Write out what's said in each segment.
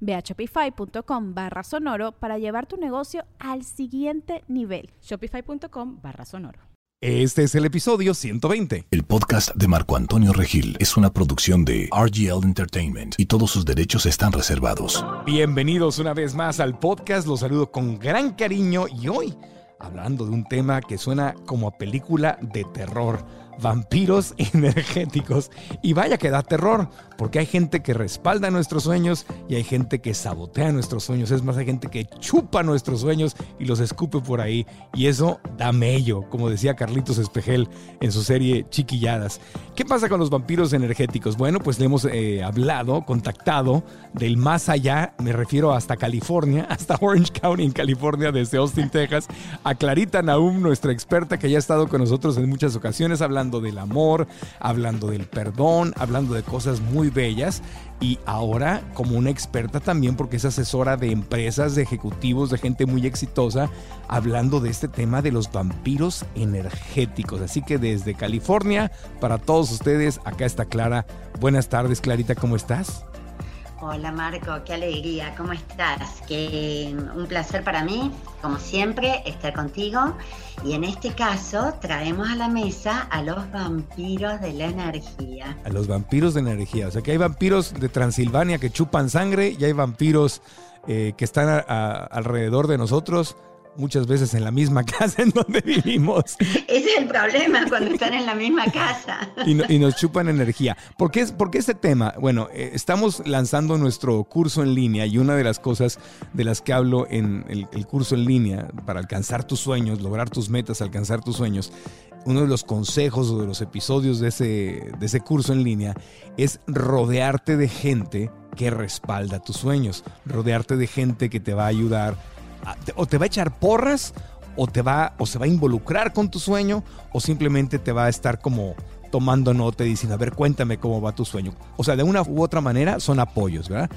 Ve a shopify.com barra sonoro para llevar tu negocio al siguiente nivel. Shopify.com barra sonoro. Este es el episodio 120. El podcast de Marco Antonio Regil es una producción de RGL Entertainment y todos sus derechos están reservados. Bienvenidos una vez más al podcast, los saludo con gran cariño y hoy hablando de un tema que suena como a película de terror vampiros energéticos. Y vaya que da terror, porque hay gente que respalda nuestros sueños y hay gente que sabotea nuestros sueños. Es más, hay gente que chupa nuestros sueños y los escupe por ahí. Y eso da mello, como decía Carlitos Espejel en su serie Chiquilladas. ¿Qué pasa con los vampiros energéticos? Bueno, pues le hemos eh, hablado, contactado del más allá, me refiero hasta California, hasta Orange County en California, desde Austin, Texas, a Clarita Naum, nuestra experta que ya ha estado con nosotros en muchas ocasiones hablando del amor, hablando del perdón, hablando de cosas muy bellas y ahora como una experta también porque es asesora de empresas, de ejecutivos, de gente muy exitosa, hablando de este tema de los vampiros energéticos. Así que desde California, para todos ustedes, acá está Clara. Buenas tardes, Clarita, ¿cómo estás? Hola Marco, qué alegría, ¿cómo estás? Que un placer para mí, como siempre, estar contigo. Y en este caso traemos a la mesa a los vampiros de la energía. A los vampiros de energía. O sea que hay vampiros de Transilvania que chupan sangre y hay vampiros eh, que están alrededor de nosotros muchas veces en la misma casa en donde vivimos. Ese es el problema cuando están en la misma casa. Y, nos chupan energía. ¿Por qué, este tema? Bueno, eh, estamos lanzando nuestro curso en línea y una de las cosas de las que hablo en el, el curso en línea para alcanzar tus sueños, lograr tus metas, alcanzar tus sueños, uno de los consejos o de los episodios de ese, de ese curso en línea es rodearte de gente que respalda tus sueños, rodearte de gente que te va a ayudar o te va a echar porras o te va o se va a involucrar con tu sueño o simplemente te va a estar como tomando nota y diciendo, a ver, cuéntame cómo va tu sueño. O sea, de una u otra manera son apoyos, ¿verdad?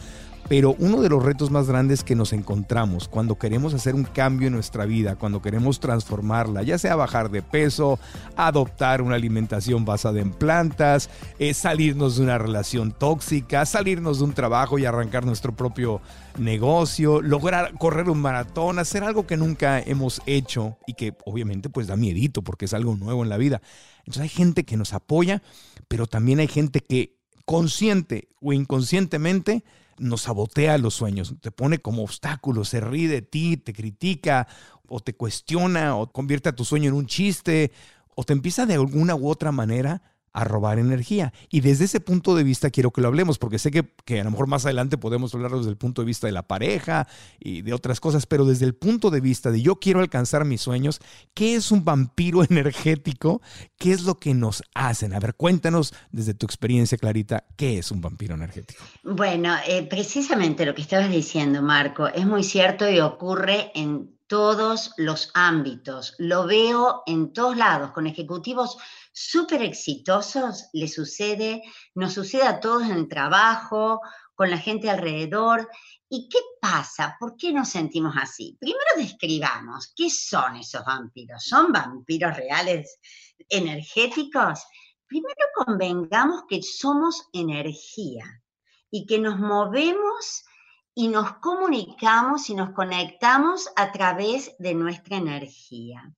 Pero uno de los retos más grandes que nos encontramos cuando queremos hacer un cambio en nuestra vida, cuando queremos transformarla, ya sea bajar de peso, adoptar una alimentación basada en plantas, eh, salirnos de una relación tóxica, salirnos de un trabajo y arrancar nuestro propio negocio, lograr correr un maratón, hacer algo que nunca hemos hecho y que obviamente pues da miedito porque es algo nuevo en la vida. Entonces hay gente que nos apoya, pero también hay gente que consciente o inconscientemente nos sabotea los sueños, te pone como obstáculo, se ríe de ti, te critica o te cuestiona o convierte a tu sueño en un chiste o te empieza de alguna u otra manera a robar energía. Y desde ese punto de vista quiero que lo hablemos, porque sé que, que, a lo mejor más adelante podemos hablarlo desde el punto de vista de la pareja y de otras cosas, pero desde el punto de vista de yo quiero alcanzar mis sueños, ¿qué es un vampiro energético? ¿Qué es lo que nos hacen? A ver, cuéntanos desde tu experiencia, Clarita, ¿qué es un vampiro energético? Bueno, eh, precisamente lo que estabas diciendo, Marco, es muy cierto y ocurre en todos los ámbitos. Lo veo en todos lados, con ejecutivos súper exitosos, le sucede, nos sucede a todos en el trabajo, con la gente alrededor. ¿Y qué pasa? ¿Por qué nos sentimos así? Primero describamos, ¿qué son esos vampiros? ¿Son vampiros reales energéticos? Primero convengamos que somos energía y que nos movemos y nos comunicamos y nos conectamos a través de nuestra energía.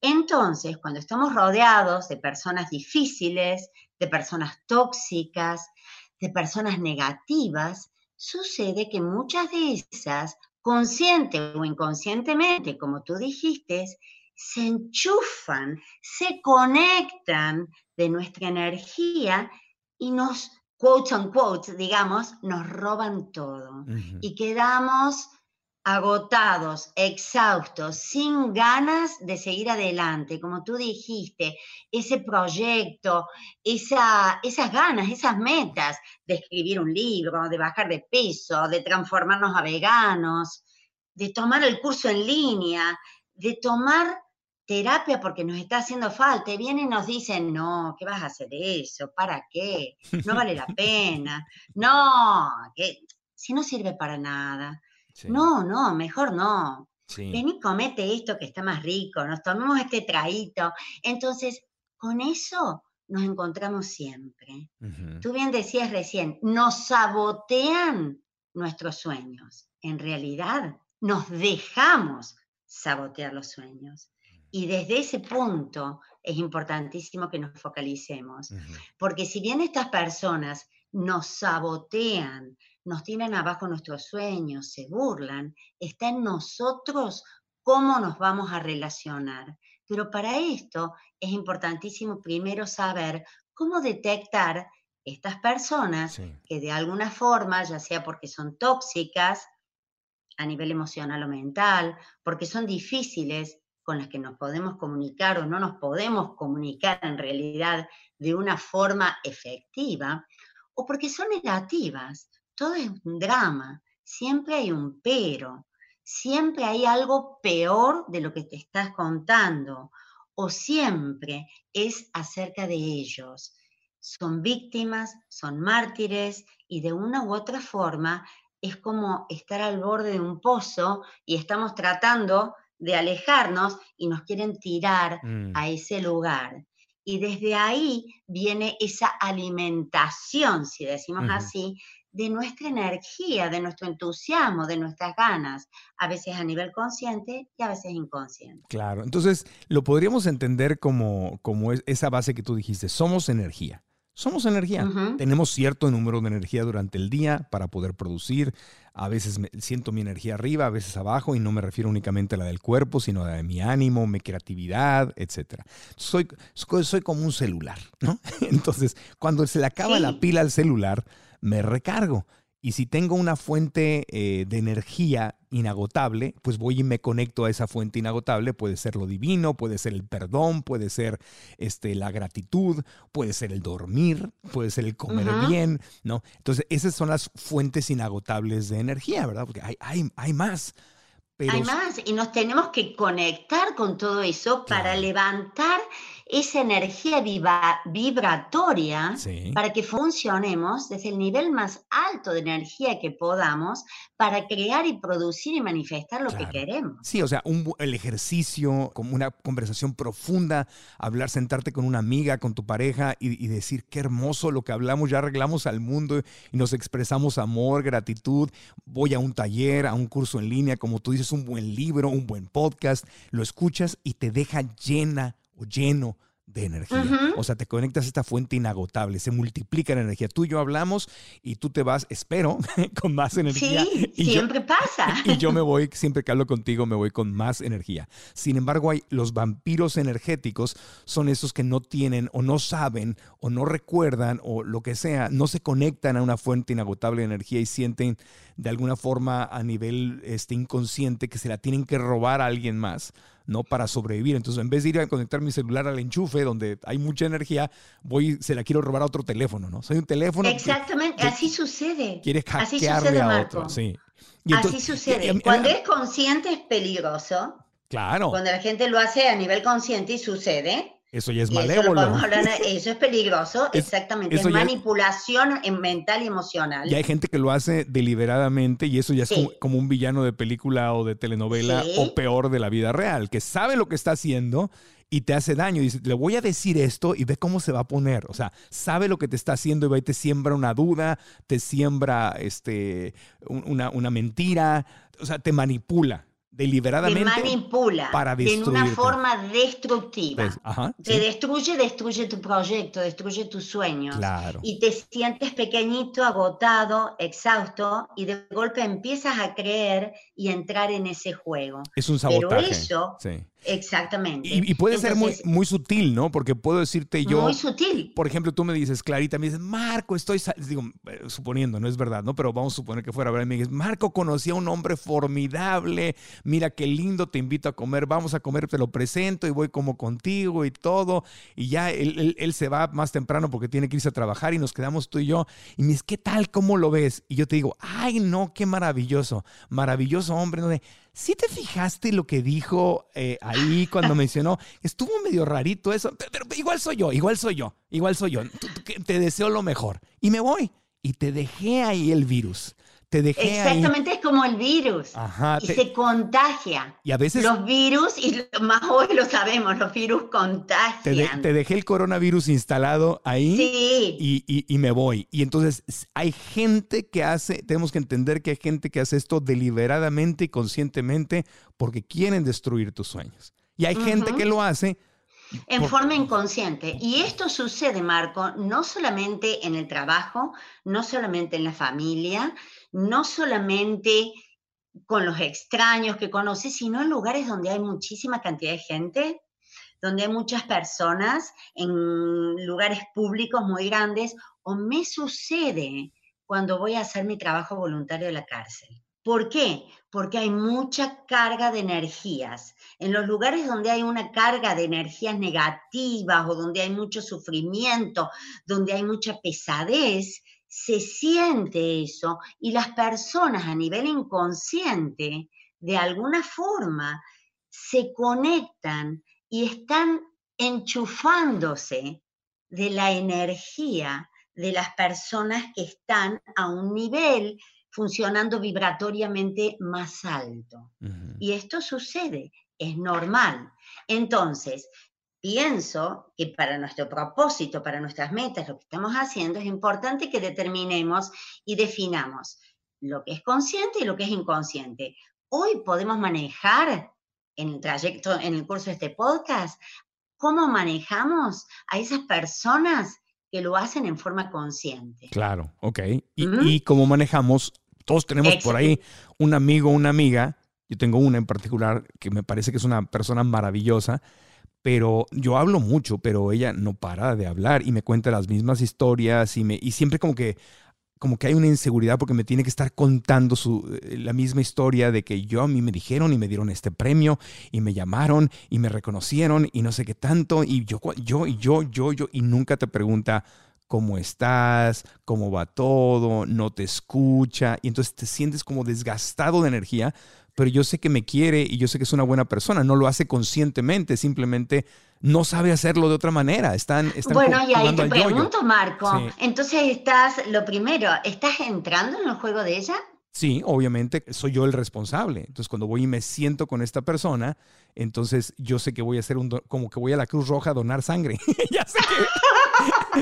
Entonces, cuando estamos rodeados de personas difíciles, de personas tóxicas, de personas negativas, sucede que muchas de esas, consciente o inconscientemente, como tú dijiste, se enchufan, se conectan de nuestra energía y nos, quotes unquote, digamos, nos roban todo. Y quedamos agotados, exhaustos, sin ganas de seguir adelante, como tú dijiste, ese proyecto, esa, esas ganas, esas metas de escribir un libro, de bajar de peso, de transformarnos a veganos, de tomar el curso en línea, de tomar terapia porque nos está haciendo falta y vienen y nos dicen, no, ¿qué vas a hacer eso? ¿Para qué? No vale la pena. No, que si no sirve para nada. No, no, mejor no. Sí. Vení, comete esto que está más rico, nos tomemos este traíto. Entonces, con eso nos encontramos siempre. Tú bien decías recién, nos sabotean nuestros sueños. En realidad, nos dejamos sabotear los sueños. Y desde ese punto es importantísimo que nos focalicemos, porque si bien estas personas nos sabotean, nos tienen abajo nuestros sueños, se burlan, está en nosotros cómo nos vamos a relacionar. Pero para esto es importantísimo primero saber cómo detectar estas personas que de alguna forma, ya sea porque son tóxicas a nivel emocional o mental, porque son difíciles con las que nos podemos comunicar o no nos podemos comunicar en realidad de una forma efectiva, o porque son negativas, todo es un drama, siempre hay un pero, siempre hay algo peor de lo que te estás contando, o siempre es acerca de ellos. Son víctimas, son mártires y de una u otra forma es como estar al borde de un pozo y estamos tratando de alejarnos y nos quieren tirar mm. a ese lugar. Y desde ahí viene esa alimentación, si decimos así, de nuestra energía, de nuestro entusiasmo, de nuestras ganas, a veces a nivel consciente y a veces inconsciente. Claro, entonces lo podríamos entender como, como esa base que tú dijiste, somos energía. Somos energía. Tenemos cierto número de energía durante el día para poder producir. A veces siento mi energía arriba, a veces abajo, y no me refiero únicamente a la del cuerpo, sino a la de mi ánimo, mi creatividad, etc. Soy, soy como un celular, ¿no? Entonces, cuando se le acaba la pila al celular, me recargo. Y si tengo una fuente eh, de energía inagotable, pues voy y me conecto a esa fuente inagotable. Puede ser lo divino, puede ser el perdón, puede ser este, la gratitud, puede ser el dormir, puede ser el comer bien, ¿no? Entonces, esas son las fuentes inagotables de energía, ¿verdad? Porque hay, hay, hay más. Hay más, y nos tenemos que conectar con todo eso para levantar esa energía vibratoria para que funcionemos desde el nivel más alto de energía que podamos para crear y producir y manifestar lo que queremos. Sí, o sea, un, el ejercicio, como una conversación profunda, hablar, sentarte con una amiga, con tu pareja y, y decir, qué hermoso lo que hablamos, ya arreglamos al mundo y nos expresamos amor, gratitud, voy a un taller, a un curso en línea, como tú dices, un buen libro, un buen podcast, lo escuchas y te deja llena o lleno de energía. O sea, te conectas a esta fuente inagotable, se multiplica la energía. Tú y yo hablamos y tú te vas, espero, con más energía. Sí, siempre pasa. Y yo me voy, siempre que hablo contigo, me voy con más energía. Sin embargo, hay los vampiros energéticos son esos que no tienen o no saben o no recuerdan o lo que sea, no se conectan a una fuente inagotable de energía y sienten de alguna forma a nivel este, inconsciente que se la tienen que robar a alguien más ¿no? Para sobrevivir. Entonces, en vez de ir a conectar mi celular al enchufe, donde hay mucha energía, voy, se la quiero robar a otro teléfono, ¿no? Soy un teléfono. Exactamente, así sucede. Quieres hackearle a otro, sí. así sucede. Cuando es consciente es peligroso. Claro. Cuando la gente lo hace a nivel consciente y sucede, eso ya es malévolo. Eso, es peligroso, exactamente. Es manipulación mental y emocional. Y hay gente que lo hace deliberadamente y eso ya es como, un villano de película o de telenovela o peor de la vida real, que sabe lo que está haciendo y te hace daño. Y dice, le voy a decir esto y ve cómo se va a poner. O sea, sabe lo que te está haciendo y va y te siembra una duda, te siembra este, una, una mentira, o sea, te manipula deliberadamente te manipula para en una forma destructiva. te destruye, destruye tu proyecto, destruye tus sueños. Y te sientes pequeñito, agotado, exhausto y de golpe empiezas a creer y entrar en ese juego. Es un sabotaje. Pero eso Exactamente. Y, puede ser muy, muy sutil, ¿no? Porque puedo decirte yo. Muy sutil. Por ejemplo, tú me dices, Clarita, me dices, Marco, estoy. Digo, eh, suponiendo, no es verdad, ¿no? Pero vamos a suponer que fuera verdad. Me dices, Marco, conocí a un hombre formidable. Mira qué lindo, te invito a comer. Vamos a comer, te lo presento y voy como contigo y todo. Y ya él, él, se va más temprano porque tiene que irse a trabajar y nos quedamos tú y yo. Y me dices, ¿qué tal? ¿Cómo lo ves? Y yo te digo, ay, no, qué maravilloso. Maravilloso hombre. ¿no? ¿Sí te fijaste lo que dijo eh, ahí cuando mencionó? Estuvo medio rarito eso, pero, igual soy yo, igual soy yo, igual soy yo. Te deseo lo mejor. Y me voy. Y te dejé ahí el virus. Te dejé Exactamente es como el virus. y se contagia. Y a veces. Los virus, y más hoy lo sabemos, los virus contagian. Te, dejé el coronavirus instalado ahí. Sí. Y, y, me voy. Y entonces hay gente que hace, tenemos que entender que hay gente que hace esto deliberadamente y conscientemente porque quieren destruir tus sueños. Y hay gente que lo hace en forma inconsciente. Y esto sucede, Marco, no solamente en el trabajo, no solamente en la familia, no solamente con los extraños que conoces, sino en lugares donde hay muchísima cantidad de gente, donde hay muchas personas, en lugares públicos muy grandes, o me sucede cuando voy a hacer mi trabajo voluntario en la cárcel. ¿Por qué? Porque hay mucha carga de energías. En los lugares donde hay una carga de energías negativas o donde hay mucho sufrimiento, donde hay mucha pesadez, se siente eso y las personas a nivel inconsciente, de alguna forma, se conectan y están enchufándose de la energía de las personas que están a un nivel funcionando vibratoriamente más alto. Y esto sucede, es normal. Entonces, pienso que para nuestro propósito, para nuestras metas, lo que estamos haciendo, es importante que determinemos y definamos lo que es consciente y lo que es inconsciente. Hoy podemos manejar en el trayecto, en el curso de este podcast, cómo manejamos a esas personas que lo hacen en forma consciente. Claro, ok. Y, cómo manejamos, todos tenemos por ahí un amigo, una amiga, yo tengo una en particular que me parece que es una persona maravillosa, pero yo hablo mucho, pero ella no para de hablar y me cuenta las mismas historias y, me, y siempre como que, como que hay una inseguridad porque me tiene que estar contando su, eh, la misma historia de que yo a mí me dijeron y me dieron este premio y me llamaron y me reconocieron y no sé qué tanto y yo, yo, yo, yo, yo, y nunca te pregunta, cómo estás, cómo va todo, no te escucha, y entonces te sientes como desgastado de energía pero yo sé que me quiere y yo sé que es una buena persona. No lo hace conscientemente, simplemente no sabe hacerlo de otra manera. Están, están bueno, y ahí te pregunto, Marco. Entonces estás, lo primero, ¿estás entrando en el juego de ella? Sí, obviamente soy yo el responsable. Entonces, cuando voy y me siento con esta persona, entonces yo sé que voy a hacer un, como que voy a la Cruz Roja a donar sangre. ya sé que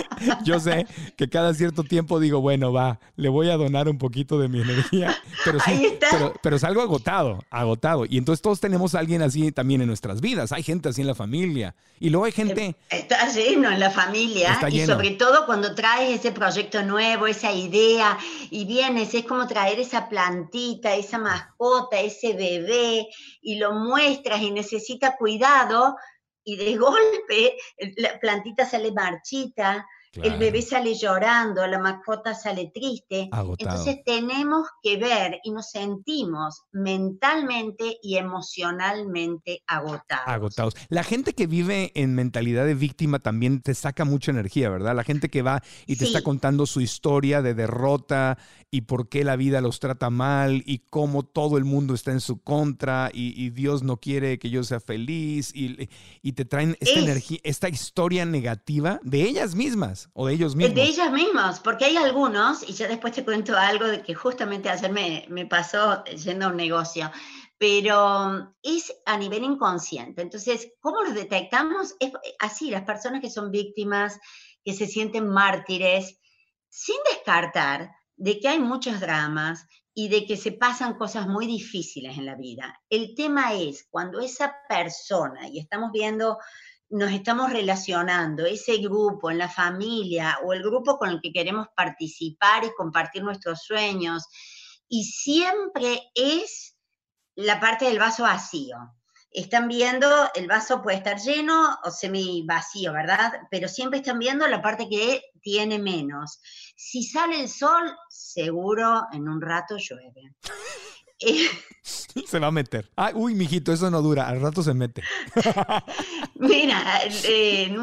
yo sé que cada cierto tiempo digo, bueno, va, le voy a donar un poquito de mi energía, pero sí, pero, salgo agotado, agotado. Y entonces todos tenemos a alguien así también en nuestras vidas. Hay gente así en la familia. Y luego hay gente... Está lleno en la familia. Y sobre todo cuando traes ese proyecto nuevo, esa idea, y vienes, es como traer esa plantita, esa mascota, ese bebé, y lo muestras y necesita cuidado y de golpe la plantita sale marchita, el bebé sale llorando, la mascota sale triste. Entonces tenemos que ver y nos sentimos mentalmente y emocionalmente agotados. Agotados. La gente que vive en mentalidad de víctima también te saca mucha energía, ¿verdad? La gente que va y te está contando su historia de derrota y por qué la vida los trata mal y cómo todo el mundo está en su contra y, Dios no quiere que yo sea feliz y, y te traen esta energía, esta historia negativa de ellas mismas o de ellos mismos. De ellas mismas, porque hay algunos, y ya después te cuento algo de que justamente ayer me, me pasó yendo a un negocio, pero es a nivel inconsciente. Entonces, ¿cómo los detectamos? Es así, las personas que son víctimas, que se sienten mártires, sin descartar de que hay muchos dramas y de que se pasan cosas muy difíciles en la vida. El tema es cuando esa persona, y estamos viendo, nos estamos relacionando, ese grupo en la familia o el grupo con el que queremos participar y compartir nuestros sueños, y siempre es la parte del vaso vacío. Están viendo, el vaso puede estar lleno o semi vacío, ¿verdad? Pero siempre están viendo la parte que tiene menos. Si sale el sol, seguro en un rato llueve. se va a meter. Ah, uy, mijito, eso no dura, al rato se mete. Mira, en,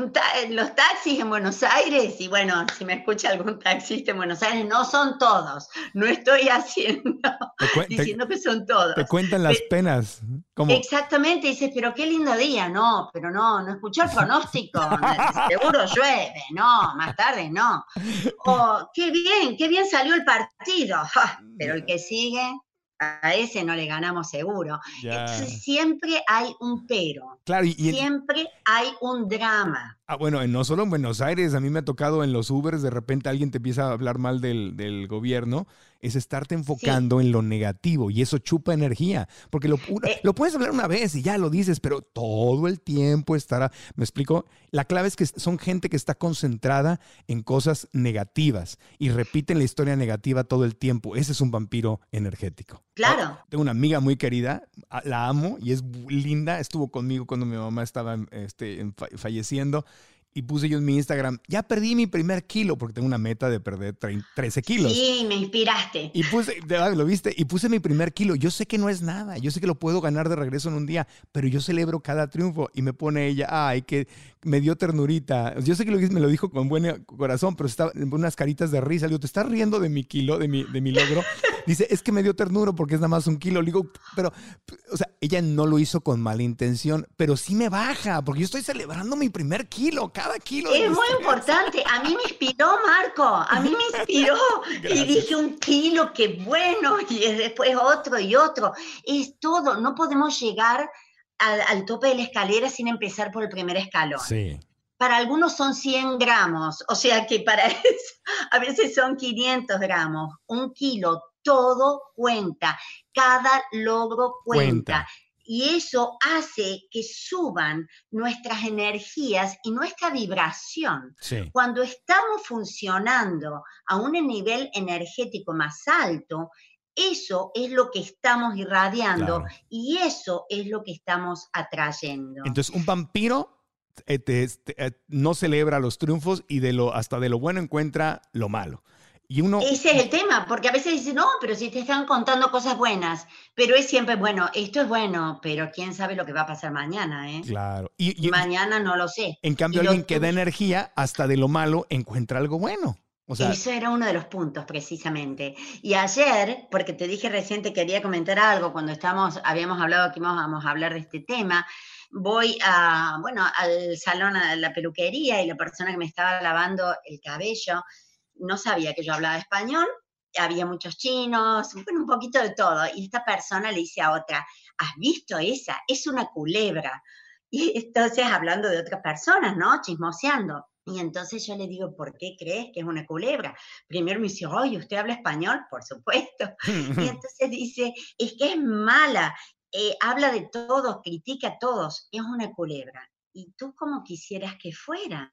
los taxis en Buenos Aires, y bueno, si me escucha algún taxista en Buenos Aires, no son todos. No estoy haciendo, diciendo que son todos. Te cuentan las penas. Exactamente, dices, pero qué lindo día, no, pero no, no escuchó el pronóstico, seguro llueve, no, más tarde no. O qué bien, qué bien salió el partido, pero el que sigue, a ese no le ganamos seguro. Entonces siempre hay un pero. Claro, y, siempre hay un drama. Ah, bueno, no solo en Buenos Aires, a mí me ha tocado en los Ubers, de repente alguien te empieza a hablar mal del, del gobierno es estarte enfocando en lo negativo y eso chupa energía, porque lo, eh. lo puedes hablar una vez y ya lo dices, pero todo el tiempo estará, me explico, la clave es que son gente que está concentrada en cosas negativas y repiten la historia negativa todo el tiempo, ese es un vampiro energético. Claro. tengo una amiga muy querida, la amo y es linda, estuvo conmigo cuando mi mamá estaba este, falleciendo y puse yo en mi Instagram, ya perdí mi primer kilo, porque tengo una meta de perder 13 kilos. Sí, me inspiraste. Y puse, lo viste, y puse mi primer kilo. Yo sé que no es nada, yo sé que lo puedo ganar de regreso en un día, pero yo celebro cada triunfo y me pone ella, ay, que me dio ternurita. Yo sé que lo, me lo dijo con buen corazón, pero estaba en unas caritas de risa. Le digo, ¿te estás riendo de mi kilo, de mi, de mi logro? Dice, es que me dio ternura porque es nada más un kilo. Le digo, pero, o sea, ella no lo hizo con mala intención, pero sí me baja, porque yo estoy celebrando mi primer kilo, cada kilo. Es muy importante. A mí me inspiró, Marco. A mí me inspiró. y dije, un kilo, qué bueno. Y después otro y otro. Es todo. No podemos llegar al, al tope de la escalera sin empezar por el primer escalón. Sí para algunos son 100 gramos, o sea que para eso a veces son 500 gramos, un kilo, todo cuenta, cada logro cuenta. Y eso hace que suban nuestras energías y nuestra vibración. Cuando estamos funcionando a un nivel energético más alto, eso es lo que estamos irradiando y eso es lo que estamos atrayendo. Entonces, un vampiro eh, eh, no celebra los triunfos y de lo, hasta de lo bueno encuentra lo malo. Ese es el tema, porque a veces dicen, no, pero si te están contando cosas buenas, pero es siempre bueno, esto es bueno, pero quién sabe lo que va a pasar mañana, ¿eh? Claro. Y, mañana no lo sé. En cambio, alguien que da energía, hasta de lo malo encuentra algo bueno. O sea, Eso era uno de los puntos, precisamente. Y ayer, porque te dije reciente, quería comentar algo, cuando estamos, habíamos hablado que íbamos a hablar de este tema, voy a, bueno, al salón, a la peluquería, y la persona que me estaba lavando el cabello, no sabía que yo hablaba español, había muchos chinos, un poquito de todo. Y esta persona le dice a otra, ¿has visto esa? Es una culebra. Y entonces hablando de otras personas, ¿no? Chismoseando. Y entonces yo le digo, ¿por qué crees que es una culebra? Primero me dice, oye, ¿usted habla español? Por supuesto. y entonces dice, es que es mala, eh, habla de todos, critica a todos, es una culebra. ¿Y tú cómo quisieras que fuera?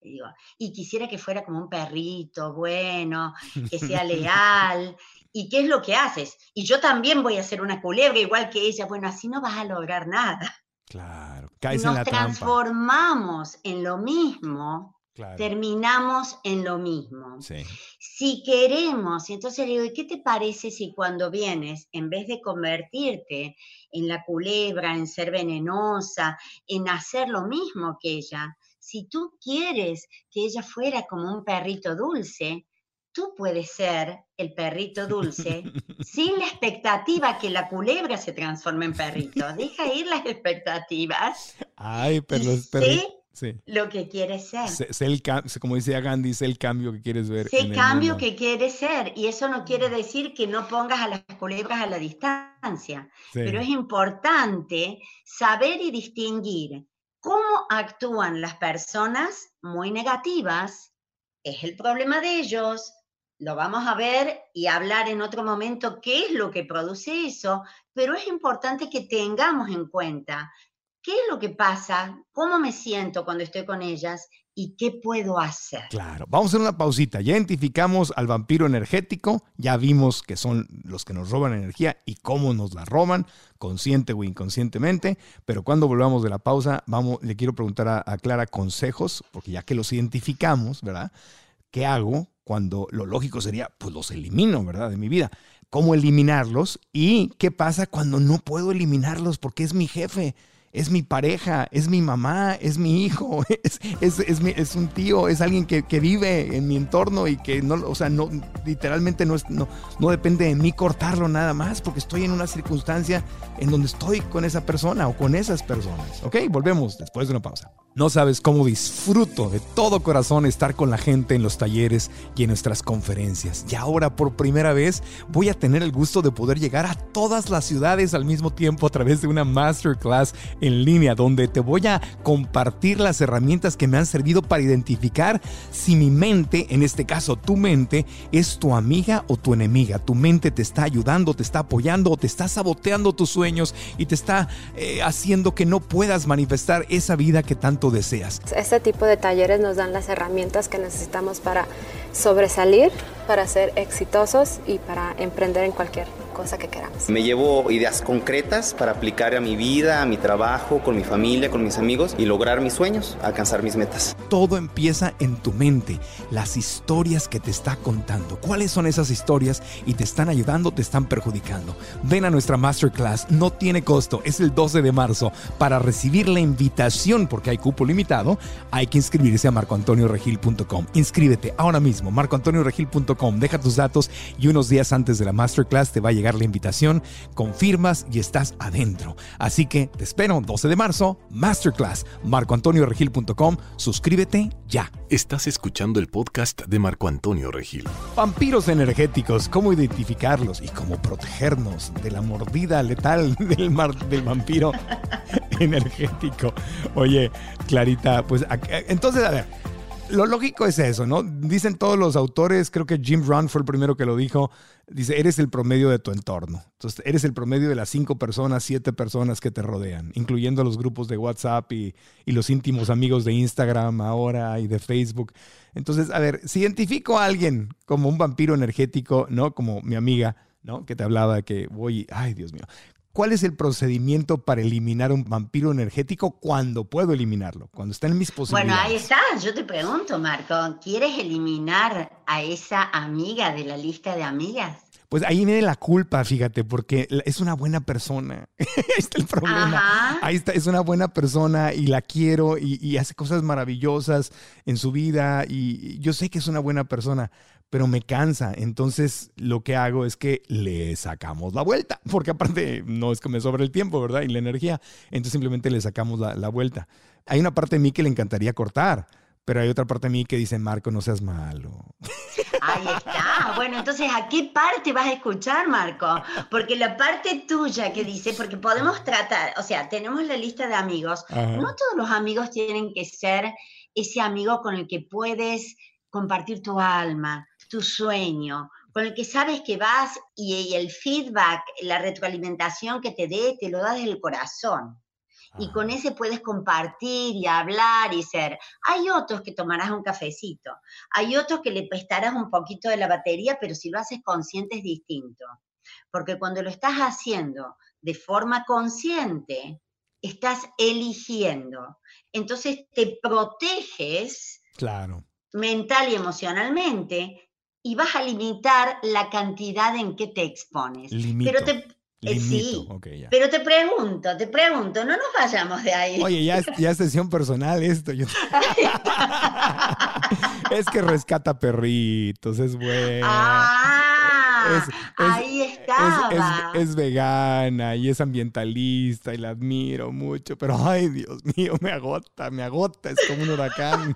Y quisiera que fuera como un perrito bueno, que sea leal. ¿Y qué es lo que haces? Y yo también voy a ser una culebra igual que ella. Bueno, así no vas a lograr nada. Claro, caes Nos transformamos en lo mismo, terminamos en lo mismo. Si queremos, entonces le digo, ¿qué te parece si cuando vienes, en vez de convertirte en la culebra, en ser venenosa, en hacer lo mismo que ella, si tú quieres que ella fuera como un perrito dulce, tú puedes ser el perrito dulce sin la expectativa que la culebra se transforme en perrito. Deja ir las expectativas. Ay, pero Sí. lo que quieres ser. Sé, el, como decía Gandhi, sé el cambio que quieres ver. Sé el cambio que quieres ser. Y eso no quiere decir que no pongas a las culebras a la distancia. Pero es importante saber y distinguir cómo actúan las personas muy negativas, es el problema de ellos, lo vamos a ver y hablar en otro momento qué es lo que produce eso, pero es importante que tengamos en cuenta qué es lo que pasa, cómo me siento cuando estoy con ellas y qué puedo hacer. Claro, vamos a hacer una pausita. Ya identificamos al vampiro energético, ya vimos que son los que nos roban energía y cómo nos la roban, consciente o inconscientemente, pero cuando volvamos de la pausa, vamos, le quiero preguntar a, a Clara consejos, porque ya que los identificamos, ¿verdad? ¿Qué hago cuando lo lógico sería, pues los elimino, ¿verdad? De mi vida. ¿Cómo eliminarlos? ¿Y qué pasa cuando no puedo eliminarlos porque es mi jefe? Es mi pareja, es mi mamá, es mi hijo, es, es, un tío, es alguien que, vive en mi entorno y que no, o sea, no, literalmente no, no, no depende de mí cortarlo nada más porque estoy en una circunstancia en donde estoy con esa persona o con esas personas. Ok, volvemos después de una pausa. No sabes cómo disfruto de todo corazón estar con la gente en los talleres y en nuestras conferencias. Y ahora por primera vez voy a tener el gusto de poder llegar a todas las ciudades al mismo tiempo a través de una masterclass en línea donde te voy a compartir las herramientas que me han servido para identificar si mi mente, en este caso tu mente, es tu amiga o tu enemiga. Tu mente te está ayudando, te está apoyando te está saboteando tus sueños y te está eh, haciendo que no puedas manifestar esa vida que tanto deseas. Este tipo de talleres nos dan las herramientas que necesitamos para sobresalir, para ser exitosos y para emprender en cualquier cosa que queramos. Me llevo ideas concretas para aplicar a mi vida, a mi trabajo, con mi familia, con mis amigos y lograr mis sueños, alcanzar mis metas. Todo empieza en tu mente, las historias que te está contando. ¿Cuáles son esas historias y te están ayudando, te están perjudicando? Ven a nuestra masterclass, no tiene costo, es el 12 de marzo. Para recibir la invitación, porque hay cupo limitado, hay que inscribirse a marcoantonioregil.com. Inscríbete ahora mismo, marcoantonioregil.com, deja tus datos y unos días antes de la masterclass te va a llegar la invitación, confirmas y estás adentro. Así que te espero 12 de marzo, Masterclass, marcoantonioregil.com, suscríbete ya. Estás escuchando el podcast de Marco Antonio Regil. Vampiros energéticos, cómo identificarlos y cómo protegernos de la mordida letal del, mar, del vampiro energético. Oye, Clarita, pues entonces, a ver, lo lógico es eso, ¿no? Dicen todos los autores, creo que Jim Rohn fue el primero que lo dijo, dice, eres el promedio de tu entorno. Entonces, eres el promedio de las cinco personas, siete personas que te rodean, incluyendo los grupos de WhatsApp y, y los íntimos amigos de Instagram ahora y de Facebook. Entonces, a ver, si identifico a alguien como un vampiro energético, ¿no? Como mi amiga, ¿no? Que te hablaba que voy, ay Dios mío, ¿Cuál es el procedimiento para eliminar un vampiro energético cuando puedo eliminarlo? Cuando está en mis posibilidades. Bueno, ahí está. Yo te pregunto, Marco, ¿quieres eliminar a esa amiga de la lista de amigas? Pues ahí viene la culpa, fíjate, porque es una buena persona. ahí está el problema. Ahí está, es una buena persona y la quiero y, y, hace cosas maravillosas en su vida y yo sé que es una buena persona, pero me cansa. Entonces lo que hago es que le sacamos la vuelta, porque aparte no es que me sobre el tiempo, ¿verdad? Y la energía. Entonces simplemente le sacamos la, la vuelta. Hay una parte de mí que le encantaría cortar, pero hay otra parte de mí que dice, Marco, no seas malo. Ahí está. Bueno, entonces, ¿a qué parte vas a escuchar, Marco? Porque la parte tuya que dice, porque podemos tratar, o sea, tenemos la lista de amigos. No todos los amigos tienen que ser ese amigo con el que puedes compartir tu alma, tu sueño, con el que sabes que vas y, el feedback, la retroalimentación que te dé, te lo da desde el corazón. Y con ese puedes compartir y hablar y ser. Hay otros que tomarás un cafecito, hay otros que le prestarás un poquito de la batería, pero si lo haces consciente es distinto. Porque cuando lo estás haciendo de forma consciente, estás eligiendo. Entonces te proteges claro. mental y emocionalmente y vas a limitar la cantidad en que te expones. Pero te, eh, sí, pero te pregunto, te pregunto, no nos vayamos de ahí. Oye, ya es, sesión personal esto. es que rescata perritos, es bueno. Ah, ahí estaba. Es, vegana y es ambientalista y la admiro mucho, pero ay, Dios mío, me agota, me agota, es como un huracán.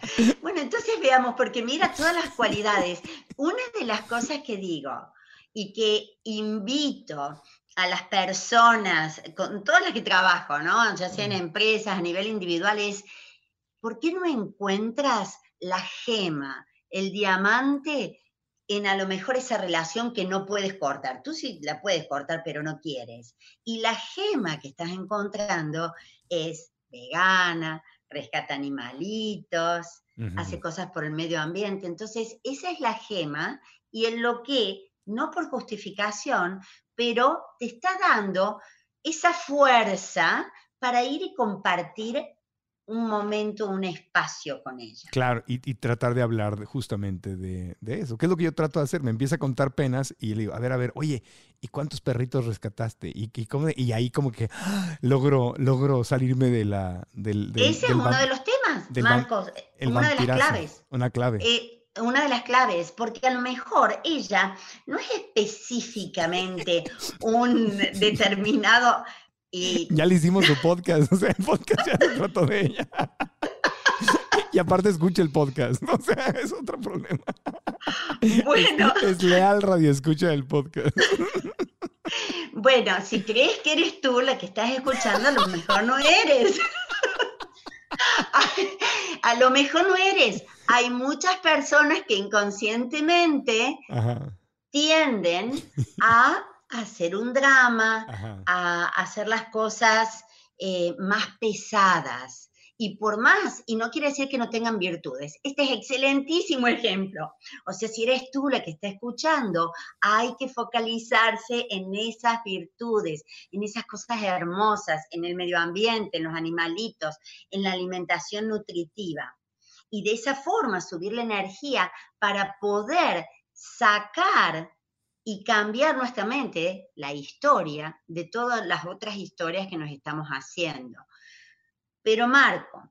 Bueno, entonces veamos, porque mira todas las cualidades. Una de las cosas que digo y que invito a las personas, con todas las que trabajo, ¿no? ya sea en empresas, a nivel individual, es, ¿por qué no encuentras la gema, el diamante en a lo mejor esa relación que no puedes cortar? Tú sí la puedes cortar, pero no quieres. Y la gema que estás encontrando es vegana, rescata animalitos, hace cosas por el medio ambiente. Entonces, esa es la gema y en lo que, no por justificación, pero te está dando esa fuerza para ir y compartir un momento, un espacio con ella. Claro, y, y tratar de hablar justamente de, de eso. ¿Qué es lo que yo trato de hacer? Me empieza a contar penas y le digo, a ver, a ver, oye, ¿y cuántos perritos rescataste? Y, y, cómo- y ahí como que ¡ah! logro, logro salirme de la, del, del- Ese es uno de los temas, del Marcos, eh, el una de las claves. Una clave. Eh, una de las claves, porque a lo mejor ella no es específicamente un determinado... Y Ya le hicimos su podcast, o sea, el podcast ya se trató de ella. Y aparte escucha el podcast, o sea, es otro problema. bueno, Es leal radio escucha el podcast. bueno, si crees que eres tú la que estás escuchando, a lo mejor no eres. a, a lo mejor no eres. Hay muchas personas que inconscientemente Ajá, tienden a hacer un drama, ajá. a hacer las cosas eh, más pesadas. Y por más, y no quiere decir que no tengan virtudes, este es excelentísimo ejemplo. O sea, si eres tú la que está escuchando, hay que focalizarse en esas virtudes, en esas cosas hermosas, en el medio ambiente, en los animalitos, en la alimentación nutritiva. Y de esa forma subir la energía para poder sacar y cambiar nuestra mente, la historia, de todas las otras historias que nos estamos haciendo. Pero Marco,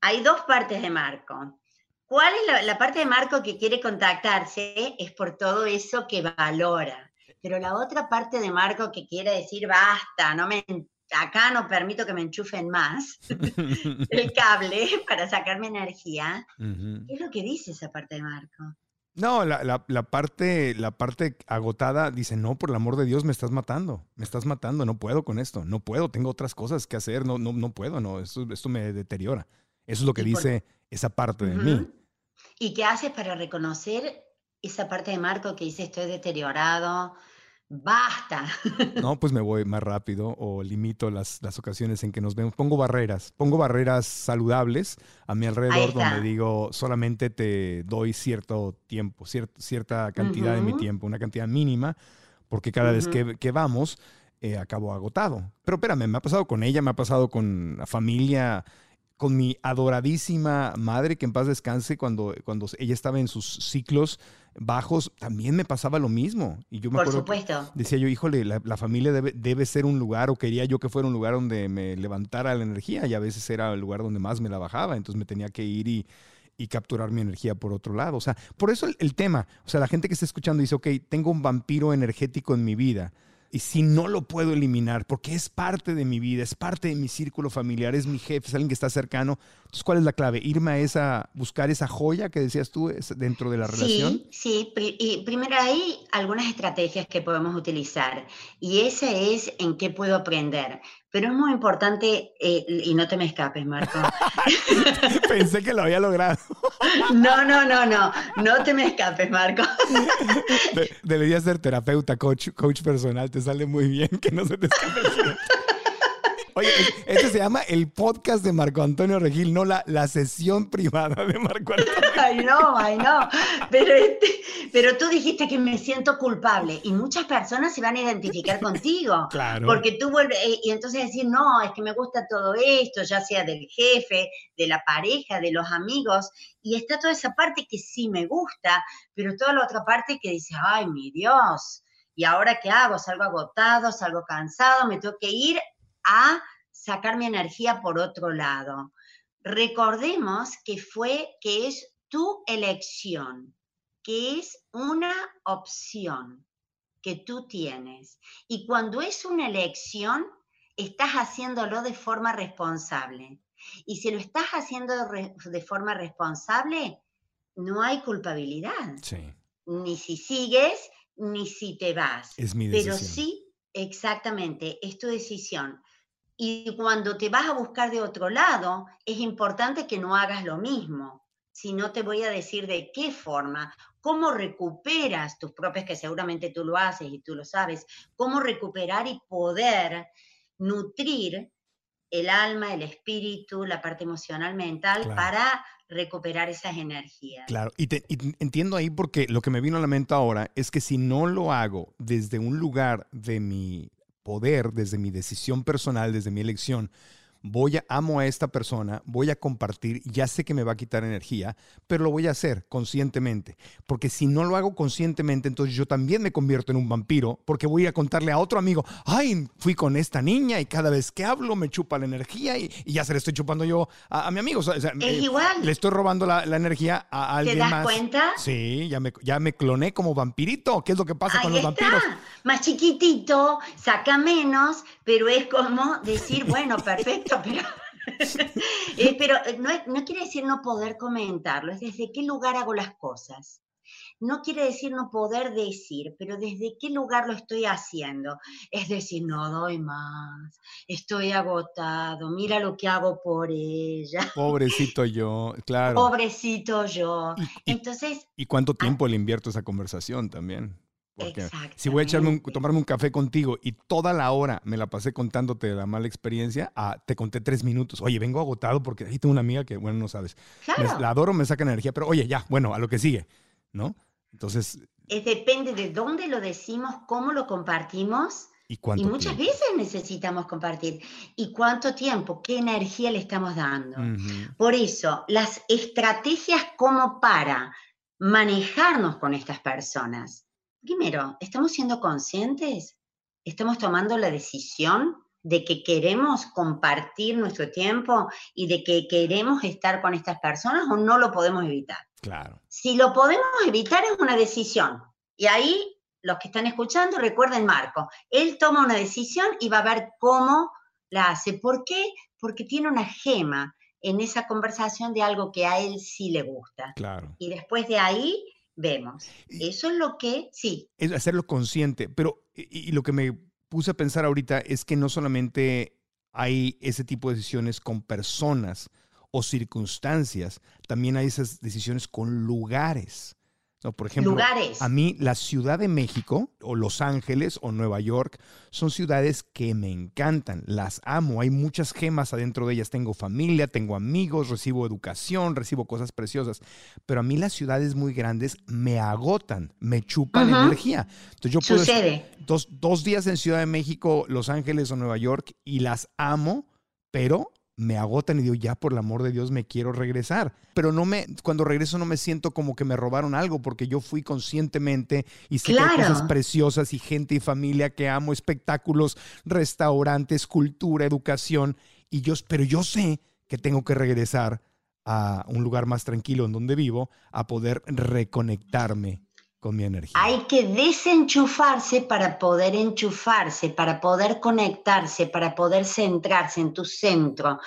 hay dos partes de Marco. ¿Cuál es la, la parte de Marco que quiere contactarse? Es por todo eso que valora. Pero la otra parte de Marco que quiere decir, basta, no me, acá no permito que me enchufen más el cable para sacarme energía. ¿Qué es lo que dice esa parte de Marco? No, la, la- la parte, la parte agotada dice, no, por el amor de Dios, me estás matando, me estás matando, no puedo con esto, no puedo, tengo otras cosas que hacer, no, no, no puedo, no, esto, esto me deteriora. Eso es lo que Y por- dice esa parte de mí. ¿Y qué haces para reconocer esa parte de Marco que dice estoy deteriorado? Basta. No, pues me voy más rápido o limito las, las ocasiones en que nos vemos. Pongo barreras, pongo barreras saludables a mi alrededor donde digo solamente te doy cierto tiempo, cier- cierta cantidad de mi tiempo, una cantidad mínima, porque cada vez que, que vamos eh, acabo agotado. Pero espérame, me ha pasado con ella, me ha pasado con la familia, con mi adoradísima madre, que en paz descanse, cuando, cuando ella estaba en sus ciclos bajos, también me pasaba lo mismo. Y yo me Por supuesto. Decía yo, híjole, la, la familia debe, debe ser un lugar, o quería yo que fuera un lugar donde me levantara la energía, y a veces era el lugar donde más me la bajaba, entonces me tenía que ir y, y capturar mi energía por otro lado. O sea, por eso el, el tema, o sea, la gente que está escuchando dice, ok, tengo un vampiro energético en mi vida, y si no lo puedo eliminar, porque es parte de mi vida, es parte de mi círculo familiar, es mi jefe, es alguien que está cercano, entonces, ¿cuál es la clave? Irme a esa, buscar esa joya que decías tú dentro de la relación. Sí, sí. Y primero hay algunas estrategias que podemos utilizar y esa es en qué puedo aprender. Pero es muy importante, eh, y no te me escapes, Marco. Pensé que lo había logrado. No, no, no, no, no te me escapes, Marco. De- deberías ser terapeuta, coach, coach personal, te sale muy bien que no se te escape. Oye, este se llama el podcast de Marco Antonio Regil, no la, la sesión privada de Marco Antonio. Ay, no, ay, no. Pero, este- pero tú dijiste que me siento culpable y muchas personas se van a identificar contigo. Claro. Porque tú vuelves, eh, y entonces decir, no, es que me gusta todo esto, ya sea del jefe, de la pareja, de los amigos, y está toda esa parte que sí me gusta, pero toda la otra parte que dice, ay, mi Dios, ¿y ahora qué hago? Salgo agotado, salgo cansado, me tengo que ir a sacar mi energía por otro lado. Recordemos que fue, que es tu elección, que es una opción que tú tienes. Y cuando es una elección, estás haciéndolo de forma responsable. Y si lo estás haciendo de, forma responsable, no hay culpabilidad, Sí, ni si sigues, ni si te vas. es mi Pero decisión. sí, exactamente, es tu decisión. Y cuando te vas a buscar de otro lado, es importante que no hagas lo mismo. Si no te voy a decir de qué forma, cómo recuperas tus propias, que seguramente tú lo haces y tú lo sabes, cómo recuperar y poder nutrir el alma, el espíritu, la parte emocional, mental, Claro. para recuperar esas energías. Claro, y, te- y entiendo ahí porque lo que me vino a la mente ahora es que si no lo hago desde un lugar de mi poder, desde mi decisión personal, desde mi elección, voy a amo a esta persona, voy a compartir, ya sé que me va a quitar energía, pero lo voy a hacer conscientemente, porque si no lo hago conscientemente, entonces yo también me convierto en un vampiro, porque voy a contarle a otro amigo, ay, fui con esta niña y cada vez que hablo me chupa la energía y, y ya se le estoy chupando yo a, a mi amigo. O sea, Es eh, igual. le estoy robando la, la energía a alguien das más. cuenta? Sí, ya me, ya me cloné como vampirito. ¿Qué es lo que pasa con Ahí los está, vampiros? más chiquitito, saca menos, pero es como decir, bueno, perfecto, pero, Eh, pero no, quiere decir no poder comentarlo, es desde qué lugar hago las cosas. No quiere decir no poder decir, pero desde qué lugar lo estoy haciendo. Es decir, no doy más, estoy agotado, mira lo que hago por ella, Pobrecito yo, claro. pobrecito yo. Y, y- Entonces, y cuánto tiempo le invierto a esa conversación también? Porque si voy a echarme un, tomarme un café contigo y toda la hora me la pasé contándote la mala experiencia, ah, te conté tres minutos. Oye, vengo agotado porque ahí tengo una amiga que, bueno, no sabes. Me- claro. la adoro, me saca energía, pero oye, ya, bueno, a lo que sigue, ¿no? Entonces, Es depende de dónde lo decimos, cómo lo compartimos ¿y y cuánto muchas tiempo? veces necesitamos compartir. ¿Y cuánto tiempo? ¿Qué energía le estamos dando? Ujú. Por eso, las estrategias como para manejarnos con estas personas. Primero, ¿estamos siendo conscientes? ¿Estamos tomando la decisión de que queremos compartir nuestro tiempo y de que queremos estar con estas personas o no lo podemos evitar? Claro. Si lo podemos evitar es una decisión. Y ahí los que están escuchando recuerden Marco. Él toma una decisión y va a ver cómo la hace. ¿Por qué? Porque tiene una gema en esa conversación de algo que a él sí le gusta. Claro. Y después de ahí vemos. Eso es lo que, sí, es hacerlo consciente. Pero, y, y lo que me puse a pensar ahorita es que no solamente hay ese tipo de decisiones con personas o circunstancias, también hay esas decisiones con lugares. ¿No? Por ejemplo, lugares. a mí la Ciudad de México o Los Ángeles o Nueva York son ciudades que me encantan, las amo, hay muchas gemas adentro de ellas, tengo familia, tengo amigos, recibo educación, recibo cosas preciosas, pero a mí las ciudades muy grandes me agotan, me chupan energía. Entonces yo puedo Sucede. dos, dos días en Ciudad de México, Los Ángeles o Nueva York y las amo, pero me agotan y digo, ya por el amor de Dios me quiero regresar. Pero no me, cuando regreso no me siento como que me robaron algo porque yo fui conscientemente y sé que hay cosas preciosas y gente y familia que amo, espectáculos, restaurantes, cultura, educación. Y yo, pero yo sé que tengo que regresar a un lugar más tranquilo en donde vivo a poder reconectarme con mi energía. Hay que desenchufarse para poder enchufarse, para poder conectarse, para poder centrarse en tu centro.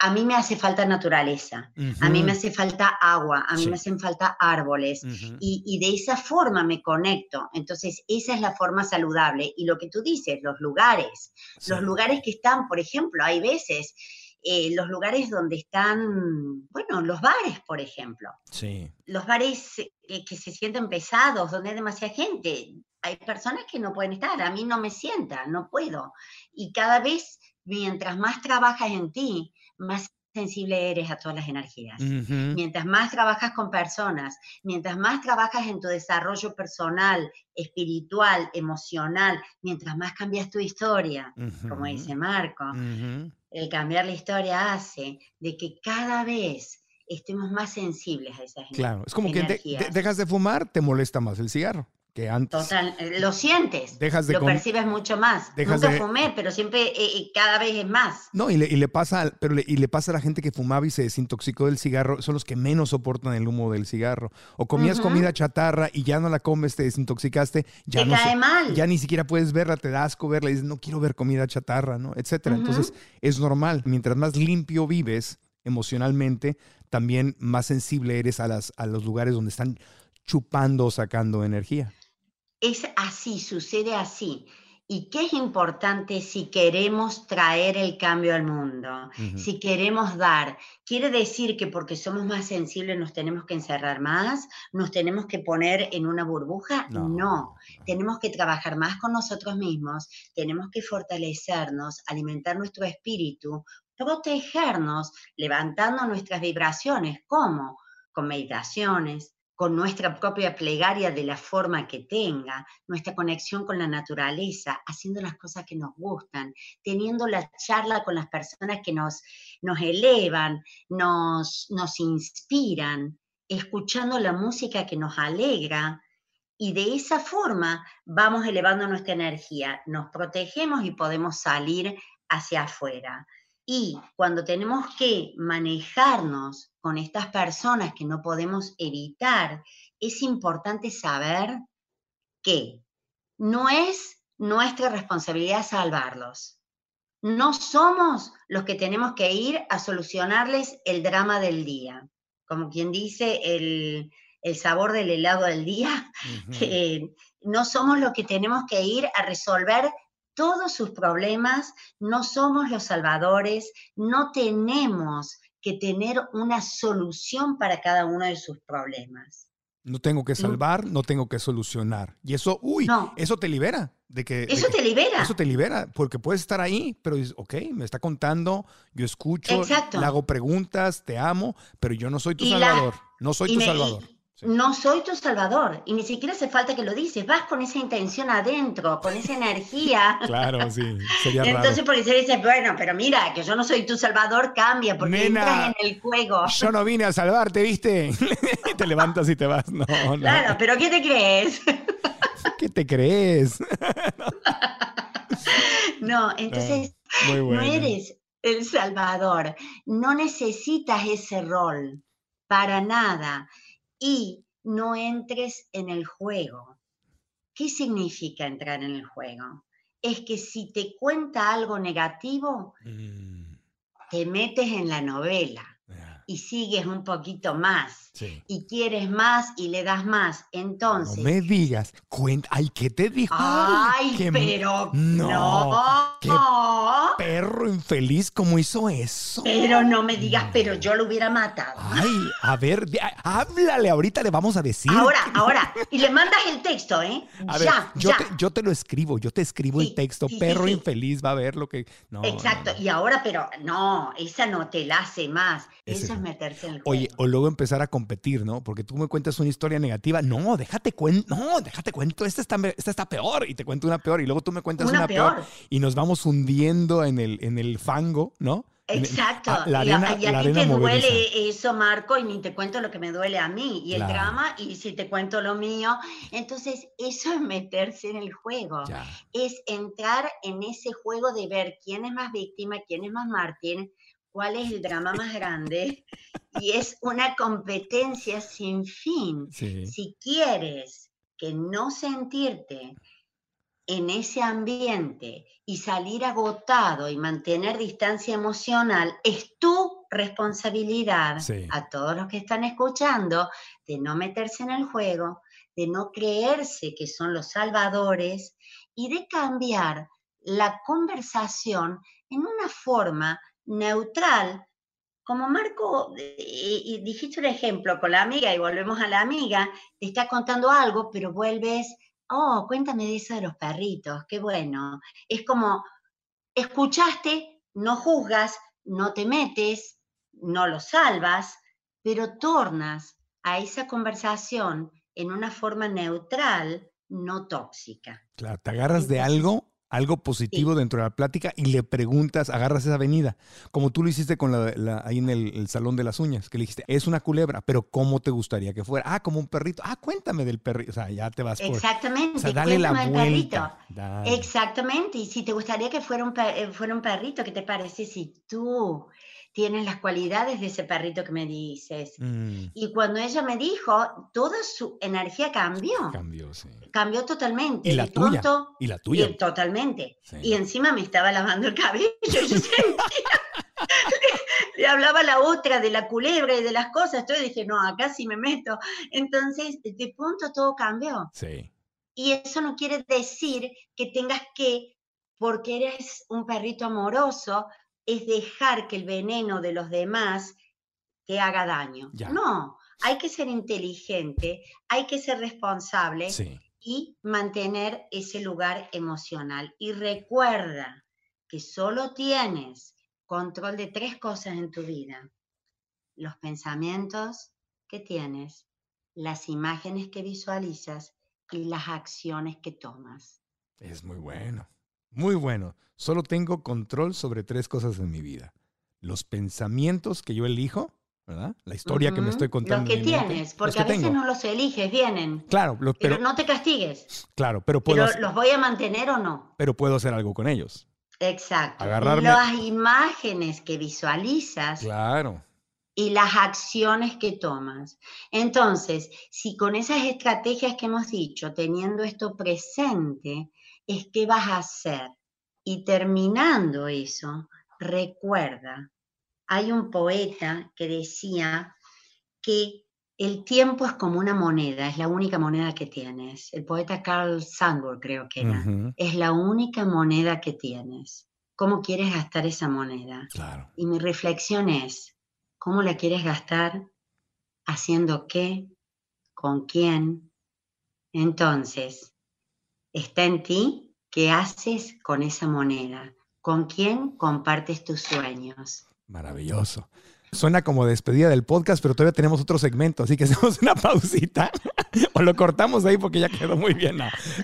A mí me hace falta naturaleza, a mí me hace falta agua, a mí Sí. me hacen falta árboles. Y, y de esa forma me conecto. Entonces, esa es la forma saludable. Y lo que tú dices, los lugares, Sí. los lugares que están, por ejemplo, hay veces, eh, los lugares donde están, bueno, los bares, por ejemplo Sí. los bares eh, que se sienten pesados, donde hay demasiada gente. Hay personas que no pueden estar, a mí no me sienta, no puedo. Y cada vez, mientras más trabajas en ti, más sensible eres a todas las energías. Ujú. Mientras más trabajas con personas, mientras más trabajas en tu desarrollo personal, espiritual, emocional, mientras más cambias tu historia, como Ujú. dice Marco, Ujú. El cambiar la historia hace de que cada vez estemos más sensibles a esas Claro, es como que de- de- dejas de fumar, te molesta más el cigarro que antes. Total, eh, lo sientes, Dejas de lo percibes mucho más. dejas Nunca de- fumé, pero siempre, eh, eh, cada vez es más. No, y le, y le pasa, pero le, y le pasa a la gente que fumaba y se desintoxicó del cigarro, son los que menos soportan el humo del cigarro. O comías comida chatarra y ya no la comes, te desintoxicaste, ya Te no cae se- mal. ya ni siquiera puedes verla, te da asco verla y dices, no quiero ver comida chatarra, ¿no? Etcétera. Entonces, es normal. Mientras más limpio vives emocionalmente, también más sensible eres a, las, a los lugares donde están chupando o sacando energía. Es así, sucede así. y qué es importante si queremos traer el cambio al mundo, si queremos dar. ¿Quiere decir que porque somos más sensibles nos tenemos que encerrar más? ¿Nos tenemos que poner en una burbuja? No. no. Tenemos que trabajar más con nosotros mismos, tenemos que fortalecernos, alimentar nuestro espíritu, protegernos, levantando nuestras vibraciones. ¿Cómo? Con meditaciones, con nuestra propia plegaria de la forma que tenga, nuestra conexión con la naturaleza, haciendo las cosas que nos gustan, teniendo la charla con las personas que nos, nos elevan, nos, nos inspiran, escuchando la música que nos alegra. Y de esa forma vamos elevando nuestra energía, nos protegemos y podemos salir hacia afuera. Y cuando tenemos que manejarnos con estas personas que no podemos evitar, es importante saber que no es nuestra responsabilidad salvarlos. No somos los que tenemos que ir a solucionarles el drama del día. Como quien dice, el, el sabor del helado del día, no somos los que tenemos que ir a resolver todos sus problemas, no somos los salvadores, no tenemos que tener una solución para cada uno de sus problemas. No tengo que salvar, no tengo que solucionar. Y eso, uy, No. eso te libera. De que, de Eso que- te libera. Eso te libera, porque puedes estar ahí, pero dices, ok, me está contando, yo escucho, Exacto. le hago preguntas, te amo, pero yo no soy tu Y la- salvador. no soy tu me- salvador. Sí. No soy tu salvador. Y ni siquiera hace falta que lo dices. Vas con esa intención adentro, con esa energía. Claro, sí, sería Entonces, raro. porque se dice, bueno, pero mira, que yo no soy tu salvador, cambia, porque Nena. entras en el juego. Yo no vine a salvarte, ¿viste? te levantas y te vas. No, no. Claro, pero ¿qué te crees? ¿Qué te crees? No, entonces bueno. no eres el salvador, no necesitas ese rol para nada y no entres en el juego. ¿Qué significa entrar en el juego? Es que si te cuenta algo negativo, Mm, te metes en la novela y sigues un poquito más sí. y quieres más y le das más. No Entonces, me digas, cuenta, ay, ¿qué te dijo? ay, pero no, no, qué perro infeliz, ¿cómo hizo eso? pero no me digas, pero yo lo hubiera matado. Ay, a ver, háblale, ahorita le vamos a decir. Ahora, ahora, y le mandas el texto, ¿eh? A ver, ya, yo, ya. Te, yo te lo escribo, yo te escribo el texto, sí, perro infeliz va a ver lo que... No, no, Exacto, no. y ahora, pero no, esa no te la hace más. Ese Eso es meterse en el juego. Oye, o luego empezar a competir, ¿no? Porque tú me cuentas una historia negativa. No, déjate cuento. No, déjate cuento. Esta está, esta está peor. Y te cuento una peor. Y luego tú me cuentas una, Una peor. peor. Y nos vamos hundiendo en el, en el fango, ¿no? El- Exacto. ah, la arena, y a, ti te movediza. duele eso, Marco, y ni te cuento lo que me duele a mí. Y el Claro. drama, y si te cuento lo mío. Entonces, eso es meterse en el juego. Ya. Es entrar en ese juego de ver quién es más víctima, quién es más mártir, cuál es el drama más grande. y es una competencia sin fin. Sí. Si quieres que no sentirte en ese ambiente y salir agotado y mantener distancia emocional, es tu responsabilidad Sí. a todos los que están escuchando de no meterse en el juego, de no creerse que son los salvadores y de cambiar la conversación en una forma neutral como Marco, eh, y dijiste un ejemplo con la amiga, y volvemos a la amiga, te está contando algo, pero vuelves, oh, cuéntame de eso de los perritos, qué bueno. Es como, escuchaste, no juzgas, no te metes, no lo salvas, pero tornas a esa conversación en una forma neutral, no tóxica. Claro, te agarras de algo, algo positivo dentro de la plática y le preguntas, agarras esa avenida, como tú lo hiciste con la, la- ahí en el, el salón de las uñas, que le dijiste, es una culebra, pero ¿cómo te gustaría que fuera? Ah, como un perrito. Ah, cuéntame del perrito. O sea, ya te vas por... Exactamente. O sea, dale la vuelta. Dale. Exactamente, y si te gustaría que fuera un, eh, fuera un perrito, ¿qué te parece si tú tienes las cualidades de ese perrito que me dices? Mm, Y cuando ella me dijo, toda su energía cambió, cambió, sí. cambió totalmente. Y la De tuya, pronto- Y la tuya. y totalmente. Sí. Y encima me estaba lavando el cabello, yo sentía, le, le hablaba a la otra de la culebra y de las cosas, yo dije, no, acá sí me meto. Entonces, de pronto todo cambió. Sí. Y eso no quiere decir que tengas que, porque eres un perrito amoroso, es dejar que el veneno de los demás te haga daño. No, hay que ser inteligente, hay que ser responsable y mantener ese lugar emocional. Y recuerda que solo tienes control de tres cosas en tu vida. Los pensamientos que tienes, las imágenes que visualizas y las acciones que tomas. Es muy bueno, muy bueno. Solo tengo control sobre tres cosas en mi vida. Los pensamientos que yo elijo, ¿verdad? La historia que me estoy contando. Los que tienes, porque a veces no los eliges, vienen. Claro, pero, no te castigues. Claro, pero puedo. ¿Los voy a mantener o no? Pero puedo hacer algo con ellos. Exacto. Agarrarme. Las imágenes que visualizas. Claro. Y las acciones que tomas. Entonces, si con esas estrategias que hemos dicho, teniendo esto presente, es que vas a hacer. Y terminando eso, recuerda hay un poeta que decía que el tiempo es como una moneda, es la única moneda que tienes. El poeta Carl Sandburg creo que era. Es la única moneda que tienes. ¿Cómo quieres gastar esa moneda? Claro. Y mi reflexión es, ¿cómo la quieres gastar? ¿Haciendo qué? ¿Con quién? Entonces, está en ti qué haces con esa moneda. ¿Con quién compartes tus sueños? Maravilloso. Suena como despedida del podcast, pero todavía tenemos otro segmento, así que hacemos una pausita o lo cortamos ahí porque ya quedó muy bien.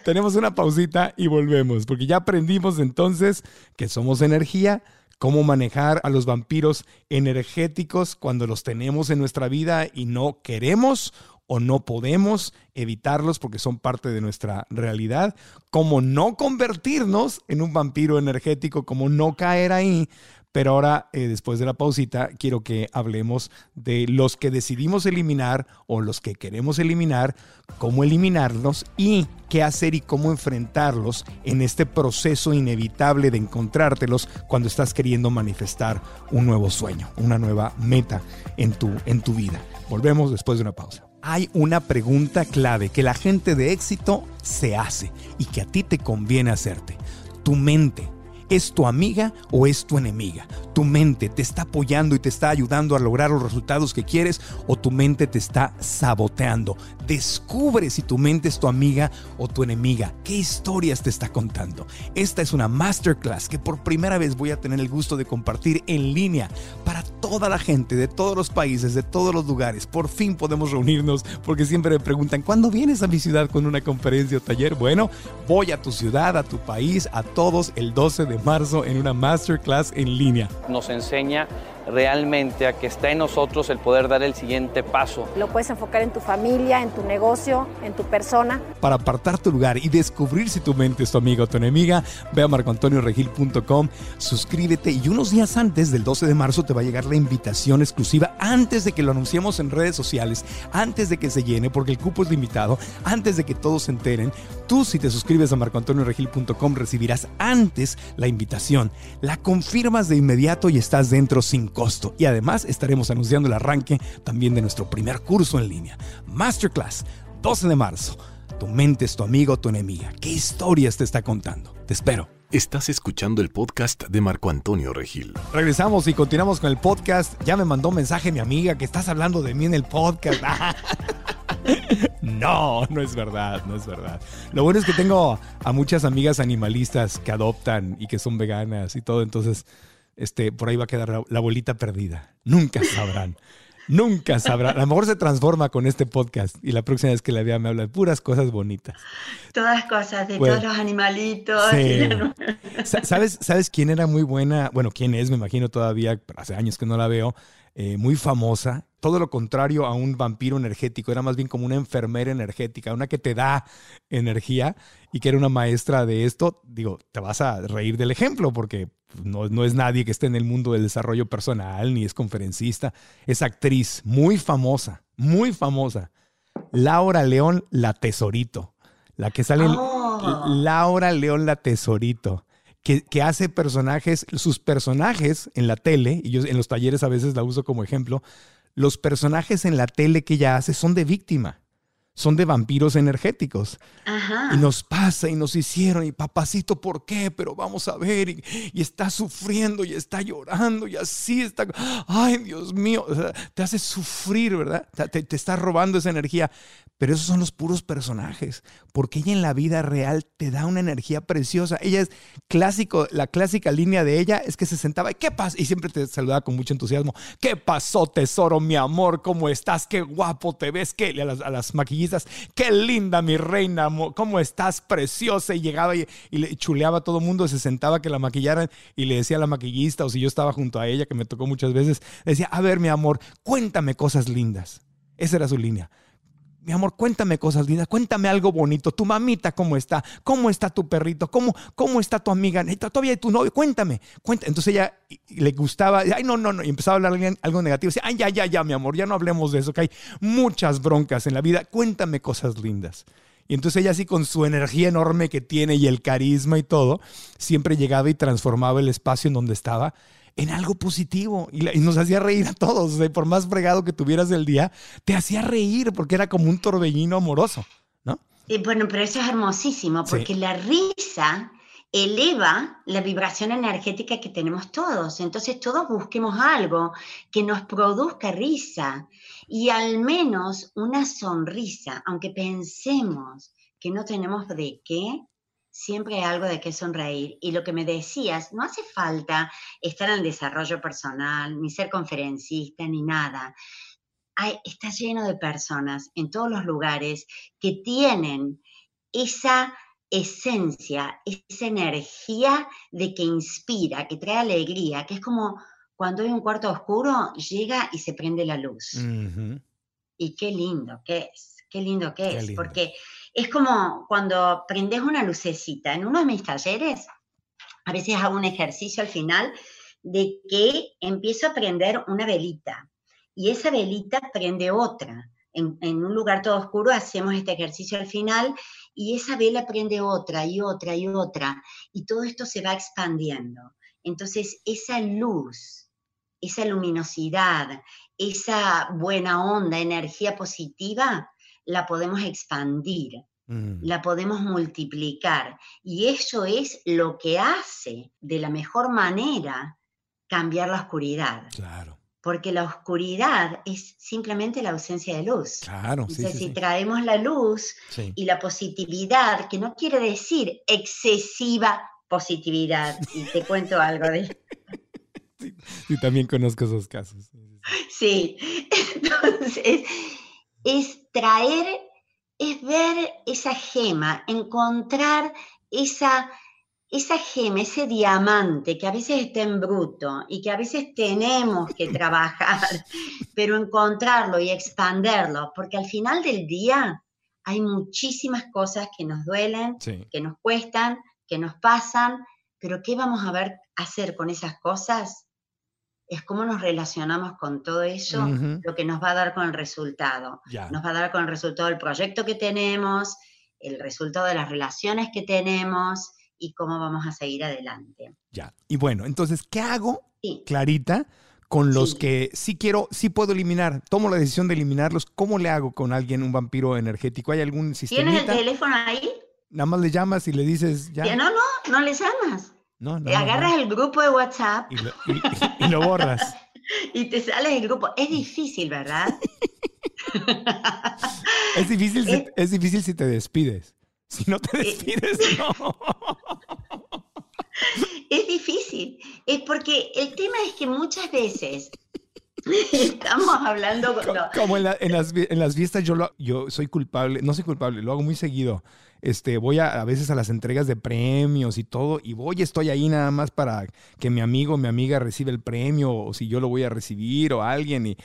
tenemos una pausita y volvemos, porque ya aprendimos entonces que somos energía, cómo manejar a los vampiros energéticos cuando los tenemos en nuestra vida y no queremos o no podemos evitarlos porque son parte de nuestra realidad, cómo no convertirnos en un vampiro energético, cómo no caer ahí, pero ahora, eh, después de la pausita, quiero que hablemos de los que decidimos eliminar o los que queremos eliminar, cómo eliminarlos y qué hacer y cómo enfrentarlos en este proceso inevitable de encontrártelos cuando estás queriendo manifestar un nuevo sueño, una nueva meta en tu, en tu vida. Volvemos después de una pausa. Hay una pregunta clave que la gente de éxito se hace y que a ti te conviene hacerte. Tu mente ¿Es tu amiga o es tu enemiga? ¿Tu mente te está apoyando y te está ayudando a lograr los resultados que quieres o tu mente te está saboteando? Descubre si tu mente es tu amiga o tu enemiga. ¿Qué historias te está contando? Esta es una masterclass que por primera vez voy a tener el gusto de compartir en línea para toda la gente de todos los países, de todos los lugares. Por fin podemos reunirnos porque siempre me preguntan, ¿cuándo vienes a mi ciudad con una conferencia o taller? Bueno, voy a tu ciudad, a tu país, a todos el 12 de marzo en una masterclass en línea. Nos enseña realmente a que está en nosotros el poder dar el siguiente paso. Lo puedes enfocar en tu familia, en tu negocio, en tu persona. Para apartar tu lugar y descubrir si tu mente es tu amiga o tu enemiga, ve a marcoantonioregil.com, suscríbete y unos días antes del 12 de marzo te va a llegar la invitación exclusiva antes de que lo anunciemos en redes sociales, antes de que se llene, porque el cupo es limitado, antes de que todos se enteren. Tú si te suscribes a marcoantonioregil.com recibirás antes la invitación, la confirmas de inmediato y estás dentro sin costo. Y además estaremos anunciando el arranque también de nuestro primer curso en línea, Masterclass, 12 de marzo. Tu mente es tu amigo o tu enemiga. ¿Qué historias te está contando? Te espero. Estás escuchando el podcast de Marco Antonio Regil. Regresamos y continuamos con el podcast. Ya me mandó un mensaje mi amiga que estás hablando de mí en el podcast. no, no es verdad, no es verdad. Lo bueno es que tengo a muchas amigas animalistas que adoptan y que son veganas y todo, entonces este, por ahí va a quedar la, bolita perdida. Nunca sabrán. Nunca sabrán. A lo mejor se transforma con este podcast y la próxima vez que la vea me habla de puras cosas bonitas. Todas cosas, de todos los animalitos. ¿Sabes, ¿Sabes quién era muy buena? Bueno, quién es, me imagino todavía, hace años que no la veo. Eh, muy famosa, todo lo contrario a un vampiro energético, era más bien como una enfermera energética, una que te da energía y que era una maestra de esto, digo, te vas a reír del ejemplo porque no, no es nadie que esté en el mundo del desarrollo personal, ni es conferencista, es actriz muy famosa, muy famosa. Laura León La Tesorito, la que sale oh. Laura León La Tesorito que, hace personajes, sus personajes en la tele, y yo en los talleres a veces la uso como ejemplo, los personajes en la tele que ella hace son de víctima. son de vampiros energéticos. Ajá. Y nos pasa y nos hicieron, y papacito, ¿por qué? Pero vamos a ver, y, y está sufriendo y está llorando y así está. Ay, Dios mío, o sea, te hace sufrir, ¿verdad? Te, te está robando esa energía. Pero esos son los puros personajes, porque ella en la vida real te da una energía preciosa. Ella es clásico, la clásica línea de ella es que se sentaba, ¿qué pasa? Y siempre te saludaba con mucho entusiasmo. ¿Qué pasó, tesoro, mi amor? ¿Cómo estás? Qué guapo te ves. ¿Qué? A las, a las maquillistas, qué linda, mi reina, ¿cómo estás? Preciosa. Y llegaba y, y le chuleaba a todo mundo, se sentaba que la maquillaran y le decía a la maquillista, o si yo estaba junto a ella, que me tocó muchas veces, decía, a ver, mi amor, cuéntame cosas lindas. Esa era su línea mi amor, cuéntame cosas lindas, cuéntame algo bonito. Tu mamita, ¿cómo está? ¿Cómo está tu perrito? ¿Cómo, cómo está tu amiga? ¿Todavía hay tu novio? Cuéntame. Cuéntame. Entonces ella le gustaba, ay, no, no, no. Y empezaba a hablar algo negativo. Decía, ay, ya, ya, ya, mi amor, ya no hablemos de eso, que hay muchas broncas en la vida. Cuéntame cosas lindas. Y entonces ella así con su energía enorme que tiene y el carisma y todo, siempre llegaba y transformaba el espacio en donde estaba en algo positivo y, nos hacía reír a todos. por más fregado que tuvieras el día, te hacía reír porque era como un torbellino amoroso, ¿no? Y bueno, pero eso es hermosísimo porque la risa eleva la vibración energética que tenemos todos. Entonces todos busquemos algo que nos produzca risa y al menos una sonrisa, aunque pensemos que no tenemos de qué, siempre hay algo de qué sonreír. Y lo que me decías, no hace falta estar en el desarrollo personal, ni ser conferencista, ni nada. Hay, está lleno de personas en todos los lugares que tienen esa esencia, esa energía de que inspira, que trae alegría, que es como cuando hay un cuarto oscuro, llega y se prende la luz. Y qué lindo que es, qué lindo que es, porque es como cuando prendes una lucecita. En uno de mis talleres, a veces hago un ejercicio al final de que empiezo a prender una velita y esa velita prende otra. En, un lugar todo oscuro hacemos este ejercicio al final y esa vela prende otra y otra y otra y todo esto se va expandiendo. Entonces esa luz, esa luminosidad, esa buena onda, energía positiva, la podemos expandir, mm. la podemos multiplicar. Y eso es lo que hace de la mejor manera cambiar la oscuridad. Claro. Porque la oscuridad es simplemente la ausencia de luz. Claro, Entonces, si traemos la luz y la positividad, que no quiere decir excesiva positividad, y te cuento algo de... Sí, también conozco esos casos. Sí, entonces es traer, es ver esa gema, encontrar esa, esa gema, ese diamante que a veces está en bruto y que a veces tenemos que trabajar, pero encontrarlo y expanderlo, porque al final del día hay muchísimas cosas que nos duelen, que nos cuestan, que nos pasan, pero ¿qué vamos a ver hacer con esas cosas? Es cómo nos relacionamos con todo eso, lo que nos va a dar con el resultado. Nos va a dar con el resultado del proyecto que tenemos, el resultado de las relaciones que tenemos y cómo vamos a seguir adelante. Ya. Y bueno, entonces, ¿qué hago, Clarita, con los que sí quiero, sí puedo eliminar? Tomo la decisión de eliminarlos. ¿Cómo le hago con alguien un vampiro energético? ¿Hay algún sistema? ¿Tienes el teléfono ahí? Nada más le llamas y le dices ya. No, no, no le llamas. No, no, agarras el grupo de WhatsApp. Y lo, borras. y te sales del grupo. Es difícil, ¿verdad? es, difícil si, es difícil si te despides. Si no te eh, despides, no. Es difícil. Es porque el tema es que muchas veces estamos hablando como en, las, en, las, fiestas yo yo soy culpable no soy culpable lo hago muy seguido este, voy a, a veces a las entregas de premios y todo, y voy, estoy ahí nada más para que mi amigo o mi amiga reciba el premio, o si yo lo voy a recibir, o alguien, y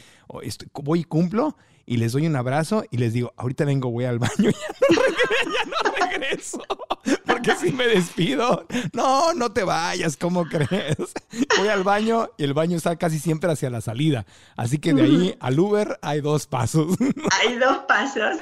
voy y cumplo, y les doy un abrazo y les digo, ahorita vengo, voy al baño, y ya no regreso, porque si me despido, no, no te vayas, ¿cómo crees? Voy al baño y el baño está casi siempre hacia la salida, así que de ahí al Uber hay dos pasos. Hay dos pasos.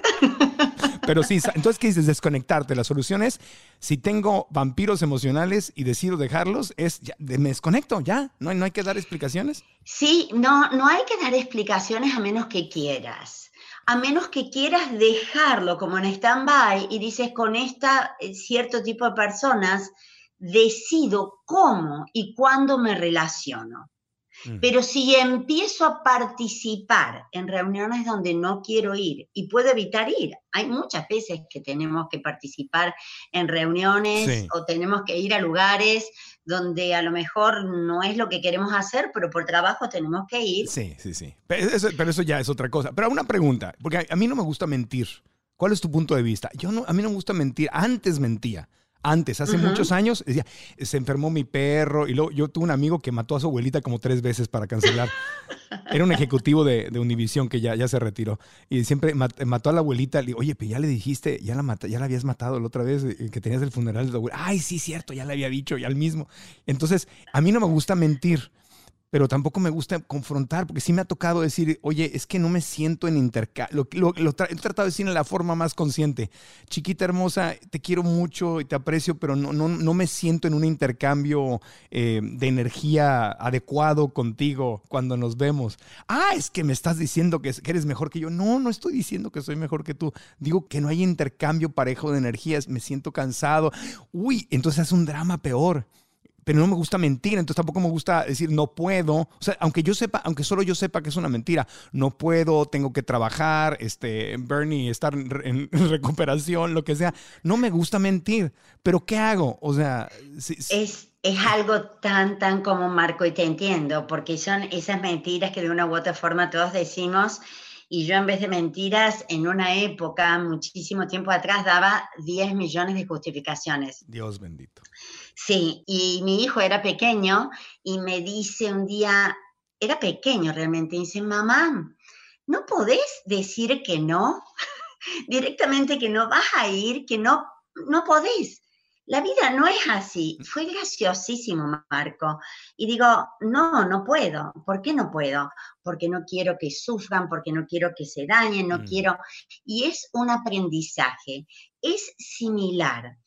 Pero sí, entonces, ¿qué dices? Desconectarte. La solución es, si tengo vampiros emocionales y decido dejarlos, es, ya, me desconecto, ya. ¿No ¿No hay que dar explicaciones? Sí, no, no hay que dar explicaciones a menos que quieras. a menos que quieras dejarlo como en stand-by y dices con esta eh, cierto tipo de personas, decido cómo y cuándo me relaciono. Mm. Pero si empiezo a participar en reuniones donde no quiero ir y puedo evitar ir, hay muchas veces que tenemos que participar en reuniones o tenemos que ir a lugares donde a lo mejor no es lo que queremos hacer, pero por trabajo tenemos que ir. Sí, sí, sí. Pero eso, ya es otra cosa. Pero una pregunta, porque a, mí no me gusta mentir. ¿Cuál es tu punto de vista? Yo no, a mí no me gusta mentir. Antes mentía. Antes, hace muchos años, decía, se enfermó mi perro y luego yo tuve un amigo que mató a su abuelita como tres veces para cancelar. Era un ejecutivo de, de Univision que ya, ya se retiró y siempre mató a la abuelita. Le digo, oye, pero ya le dijiste, ya la, ya la habías matado la otra vez eh, que tenías el funeral de tu abuela. Ay, sí, cierto, ya le había dicho, ya al mismo. Entonces, a mí no me gusta mentir pero tampoco me gusta confrontar, porque sí me ha tocado decir, oye, es que no me siento en intercambio. Lo, he tratado de decir en la forma más consciente. Chiquita hermosa, te quiero mucho y te aprecio, pero no, no, no me siento en un intercambio eh, de energía adecuado contigo cuando nos vemos. Ah, es que me estás diciendo que, que eres mejor que yo. No, no estoy diciendo que soy mejor que tú. Digo que no hay intercambio parejo de energías, me siento cansado. Uy, entonces es un drama peor pero no me gusta mentir, entonces tampoco me gusta decir no puedo. O sea, aunque yo sepa, aunque solo yo sepa que es una mentira, no puedo, tengo que trabajar, este, Bernie, estar en, recuperación, lo que sea. No me gusta mentir, pero ¿qué hago? O sea, es, es algo tan, tan como Marco, y te entiendo, porque son esas mentiras que de una u otra forma todos decimos. Y yo en vez de mentiras, en una época, muchísimo tiempo atrás, daba 10 millones de justificaciones. Dios bendito. Sí, y mi hijo era pequeño y me dice un día, era pequeño realmente, dice, mamá, ¿no podés decir que no? Directamente que no vas a ir, que no, no podés. La vida no es así. Fue graciosísimo, Marco. Y digo, no, no puedo. ¿Por qué no puedo? Porque no quiero que sufran, porque no quiero que se dañen, no mm. quiero. Y es un aprendizaje. Es similar.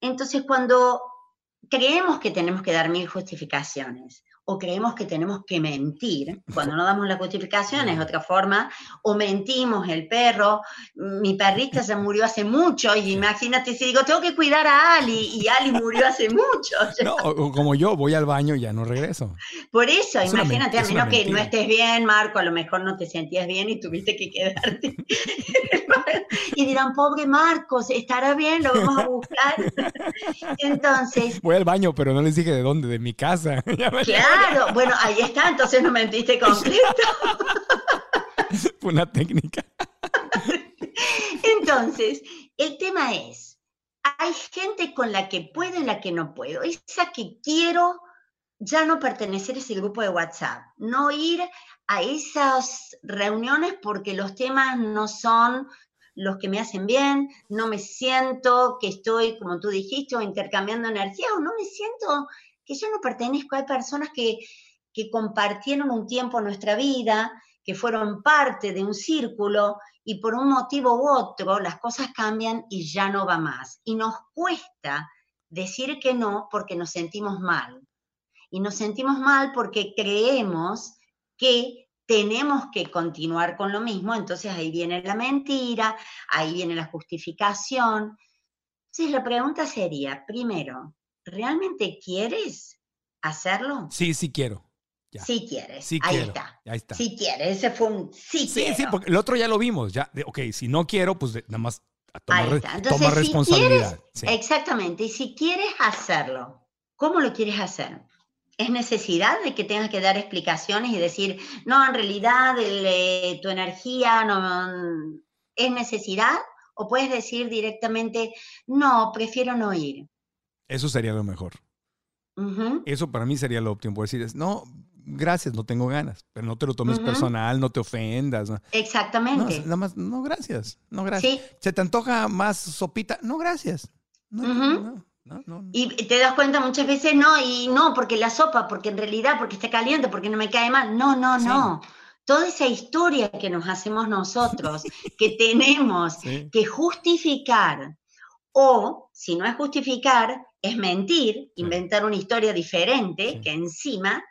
Entonces, cuando creemos que tenemos que dar mil justificaciones o creemos que tenemos que mentir, cuando no damos la justificación es otra forma, o mentimos el perro, mi perrita se murió hace mucho, y imagínate si digo, tengo que cuidar a Ali, y Ali murió hace mucho. No, o como yo, voy al baño y ya no regreso. Por eso, imagínate, a menos que no estés bien, Marco, a lo mejor no te sentías bien y tuviste que quedarte. y dirán, pobre Marcos, estará bien, lo vamos a buscar. Entonces... Voy al baño, pero no les dije de dónde, de mi casa. Claro, bueno, ahí está, entonces no mentiste completo. Fue una técnica. Entonces, el tema es, hay gente con la que puedo y la que no puedo. Esa que quiero ya no pertenecer a ese grupo de WhatsApp, no ir a esas reuniones porque los temas no son los que me hacen bien, no me siento que estoy, como tú dijiste, intercambiando energía o no me siento que yo no pertenezco. Hay personas que, que compartieron un tiempo nuestra vida, que fueron parte de un círculo y por un motivo u otro las cosas cambian y ya no va más. Y nos cuesta decir que no porque nos sentimos mal. Y nos sentimos mal porque creemos que tenemos que continuar con lo mismo, entonces ahí viene la mentira, ahí viene la justificación. Entonces la pregunta sería, primero, ¿realmente quieres hacerlo? Sí, sí quiero. Sí quieres. Sí ahí está. Ahí está. Sí quieres. Ese fue un sí, sí Sí, porque el otro ya lo vimos. Ya, ok, si no quiero, pues nada más toma, responsabilidad. Exactamente. Y si quieres hacerlo, ¿cómo lo quieres hacer? ¿Es necesidad de que tengas que dar explicaciones y decir, no, en realidad eh, tu energía no es necesidad? ¿O puedes decir directamente, no, prefiero no ir? Eso sería lo mejor. Eso para mí sería lo óptimo. Decir, no, gracias, no tengo ganas, pero no te lo tomes personal, no te ofendas. Exactamente. No, nada más, no, gracias, no, gracias. ¿Se te antoja más sopita? No, gracias. No, y te das cuenta muchas veces, no, y no, porque la sopa, porque en realidad, porque está caliente, porque no me cae mal. No, no, no. Toda esa historia que nos hacemos nosotros, que tenemos que justificar, o si no es justificar, es mentir, inventar una historia diferente, que encima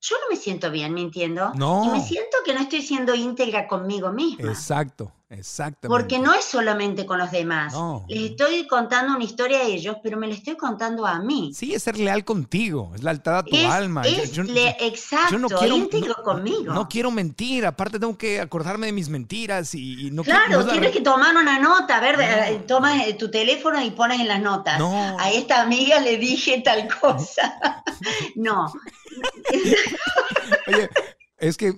yo no me siento bien mintiendo. No. Y me siento que no estoy siendo íntegra conmigo misma. Exacto, exactamente. Porque no es solamente con los demás. No. Les estoy contando una historia a ellos, pero me la estoy contando a mí. Sí, es ser leal contigo, es lealtad a tu es, alma. Es yo- exacto, yo no quiero, íntegro no- conmigo. No quiero mentir, aparte tengo que acordarme de mis mentiras y, y no quiero- Claro, no es la tienes que tomar una nota, a ver, No. eh, tomas eh, tu teléfono y pones en las notas. No. A esta amiga le dije tal cosa. no. Oye, es que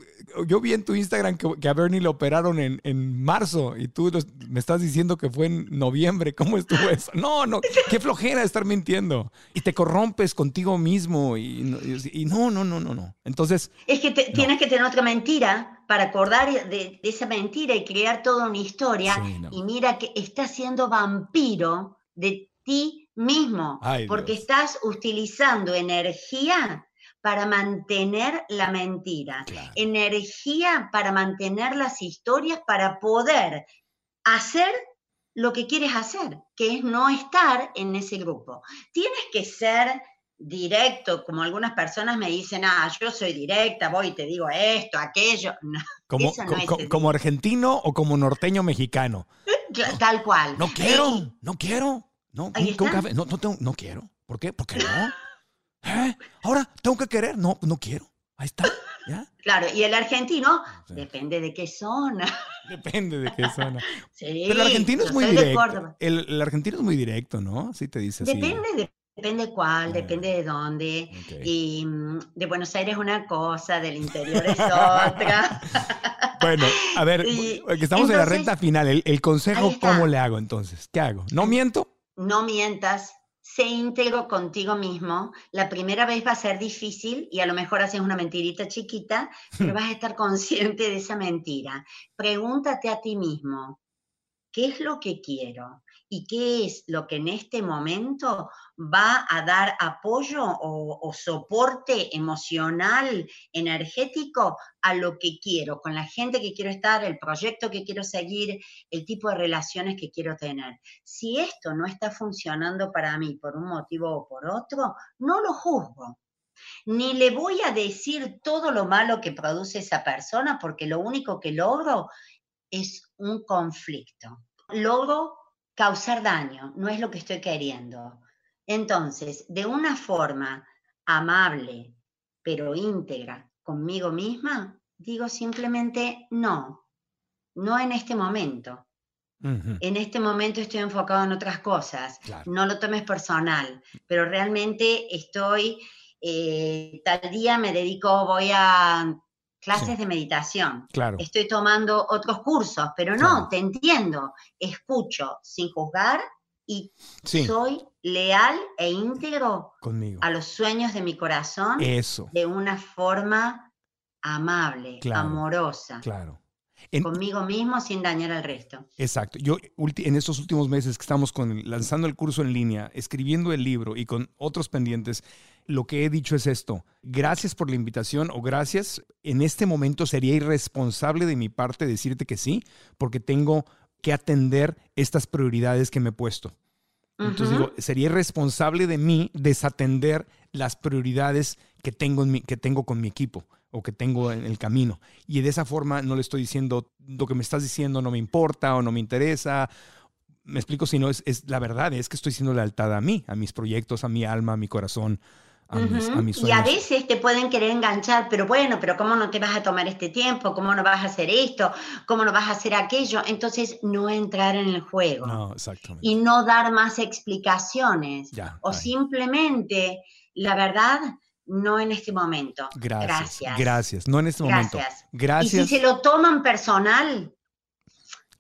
yo vi en tu Instagram que, que a Bernie le operaron en, en marzo y tú los- me estás diciendo que fue en noviembre. ¿Cómo estuvo eso? No, no, qué flojera estar mintiendo. Y te corrompes contigo mismo y, no- y no, no, no, no, no. Entonces, Es que te- tienes que tener otra mentira para acordar de, de esa mentira y crear toda una historia. Sí, no. Y mira que estás siendo vampiro de ti mismo, Ay, porque Dios. estás utilizando energía para mantener la mentira, Claro. energía para mantener las historias, para poder hacer lo que quieres hacer, que es no estar en ese grupo. Tienes que ser directo, como algunas personas me dicen, ah, yo soy directa, voy y te digo esto, aquello. No, como, no co- co- como argentino o como norteño mexicano. Tal cual. No quiero, no quiero. No, un- un café. No, no, tengo- no quiero. ¿Por qué? ¿Por qué no? ¿Eh? Ahora tengo que querer. No, no quiero. Ahí está. ¿Ya? claro, y el argentino, Sí. depende de qué zona. Depende de qué zona. Sí, Pero el argentino es muy directo. El, el argentino es muy directo, ¿no? Sí te dice así. Depende de Depende cuál, Ah. depende de dónde. Y mm, de Buenos Aires una cosa, del interior es otra. Bueno, a ver, Y que estamos en la recta final. El, el consejo. ¿cómo le hago entonces? ¿Qué hago? ¿No miento? no mientas, sé íntegro contigo mismo. La primera vez va a ser difícil y a lo mejor haces una mentirita chiquita, pero vas a estar consciente de esa mentira. Pregúntate a ti mismo, ¿qué es lo que quiero? ¿Y qué es lo que en este momento va a dar apoyo o, soporte emocional, energético a lo que quiero, con la gente que quiero estar, el proyecto que quiero seguir, el tipo de relaciones que quiero tener? Si esto no está funcionando para mí por un motivo o por otro, no lo juzgo. Ni le voy a decir todo lo malo que produce esa persona porque lo único que logro es un conflicto. Logro causar daño, no es lo que estoy queriendo. Entonces, de una forma amable, pero íntegra conmigo misma, digo simplemente no, no en este momento. En este momento estoy enfocado en otras cosas. Claro. No lo tomes personal, pero realmente estoy, eh, tal día me dedico, voy a clases Sí. de meditación. Claro. Estoy tomando otros cursos, pero Claro. no, te entiendo. Escucho sin juzgar y Sí, soy leal e íntegro conmigo. a los sueños de mi corazón Eso, de una forma amable, Claro, amorosa, claro. En- conmigo mismo sin dañar al resto. Exacto. Yo en estos últimos meses que estamos con lanzando el curso en línea, escribiendo el libro y con otros pendientes, lo que he dicho es esto. Gracias por la invitación o gracias. En este momento sería irresponsable de mi parte decirte que sí, porque tengo que atender estas prioridades que me he puesto. Entonces digo, sería irresponsable de mí desatender las prioridades que tengo, en mi- que tengo con mi equipo o que tengo en el camino. Y de esa forma no le estoy diciendo lo que me estás diciendo no me importa o no me interesa. Me explico si no, es, es la verdad, es que estoy siendo lealtad a mí, a mis proyectos, a mi alma, a mi corazón, a, mis, a Ujú. mis Y a veces te pueden querer enganchar, pero bueno, pero ¿cómo no te vas a tomar este tiempo? ¿Cómo no vas a hacer esto? ¿Cómo no vas a hacer aquello? Entonces, no entrar en el juego No, exactamente. y no dar más explicaciones. Ya, o simplemente, la verdad, no en este momento. Gracias, Gracias. gracias. No en este momento. Gracias. Gracias Y si se lo toman personal,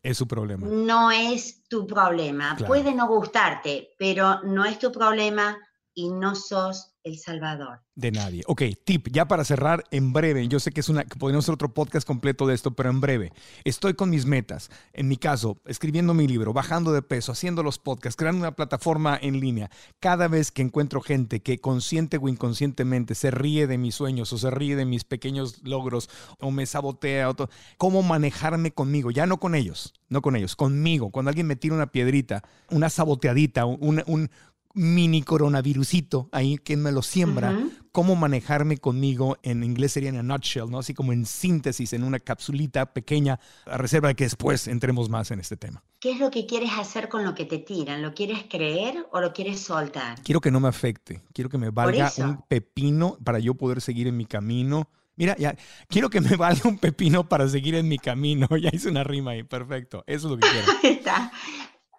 es su problema. no es tu problema. Claro. Puede no gustarte, pero no es tu problema y no sos el salvador. De nadie. Ok, tip, ya para cerrar, en breve, yo sé que es una, que podríamos hacer otro podcast completo de esto, pero en breve, estoy con mis metas. En mi caso, escribiendo mi libro, bajando de peso, haciendo los podcasts, creando una plataforma en línea. Cada vez que encuentro gente que consciente o inconscientemente se ríe de mis sueños o se ríe de mis pequeños logros o me sabotea, o to- cómo manejarme conmigo, ya no con ellos, no con ellos, conmigo. Cuando alguien me tira una piedrita, una saboteadita, un mini coronavirusito ahí que me lo siembra, cómo manejarme conmigo, en inglés sería en a nutshell, ¿no? Así como en síntesis, en una capsulita pequeña, a reserva de que después entremos más en este tema. ¿Qué es lo que quieres hacer con lo que te tiran? ¿Lo quieres creer o lo quieres soltar? Quiero que no me afecte, quiero que me valga un pepino para yo poder seguir en mi camino. Mira, ya, quiero que me valga un pepino para seguir en mi camino. Ya hice una rima ahí, perfecto. Eso es lo que quiero. Está.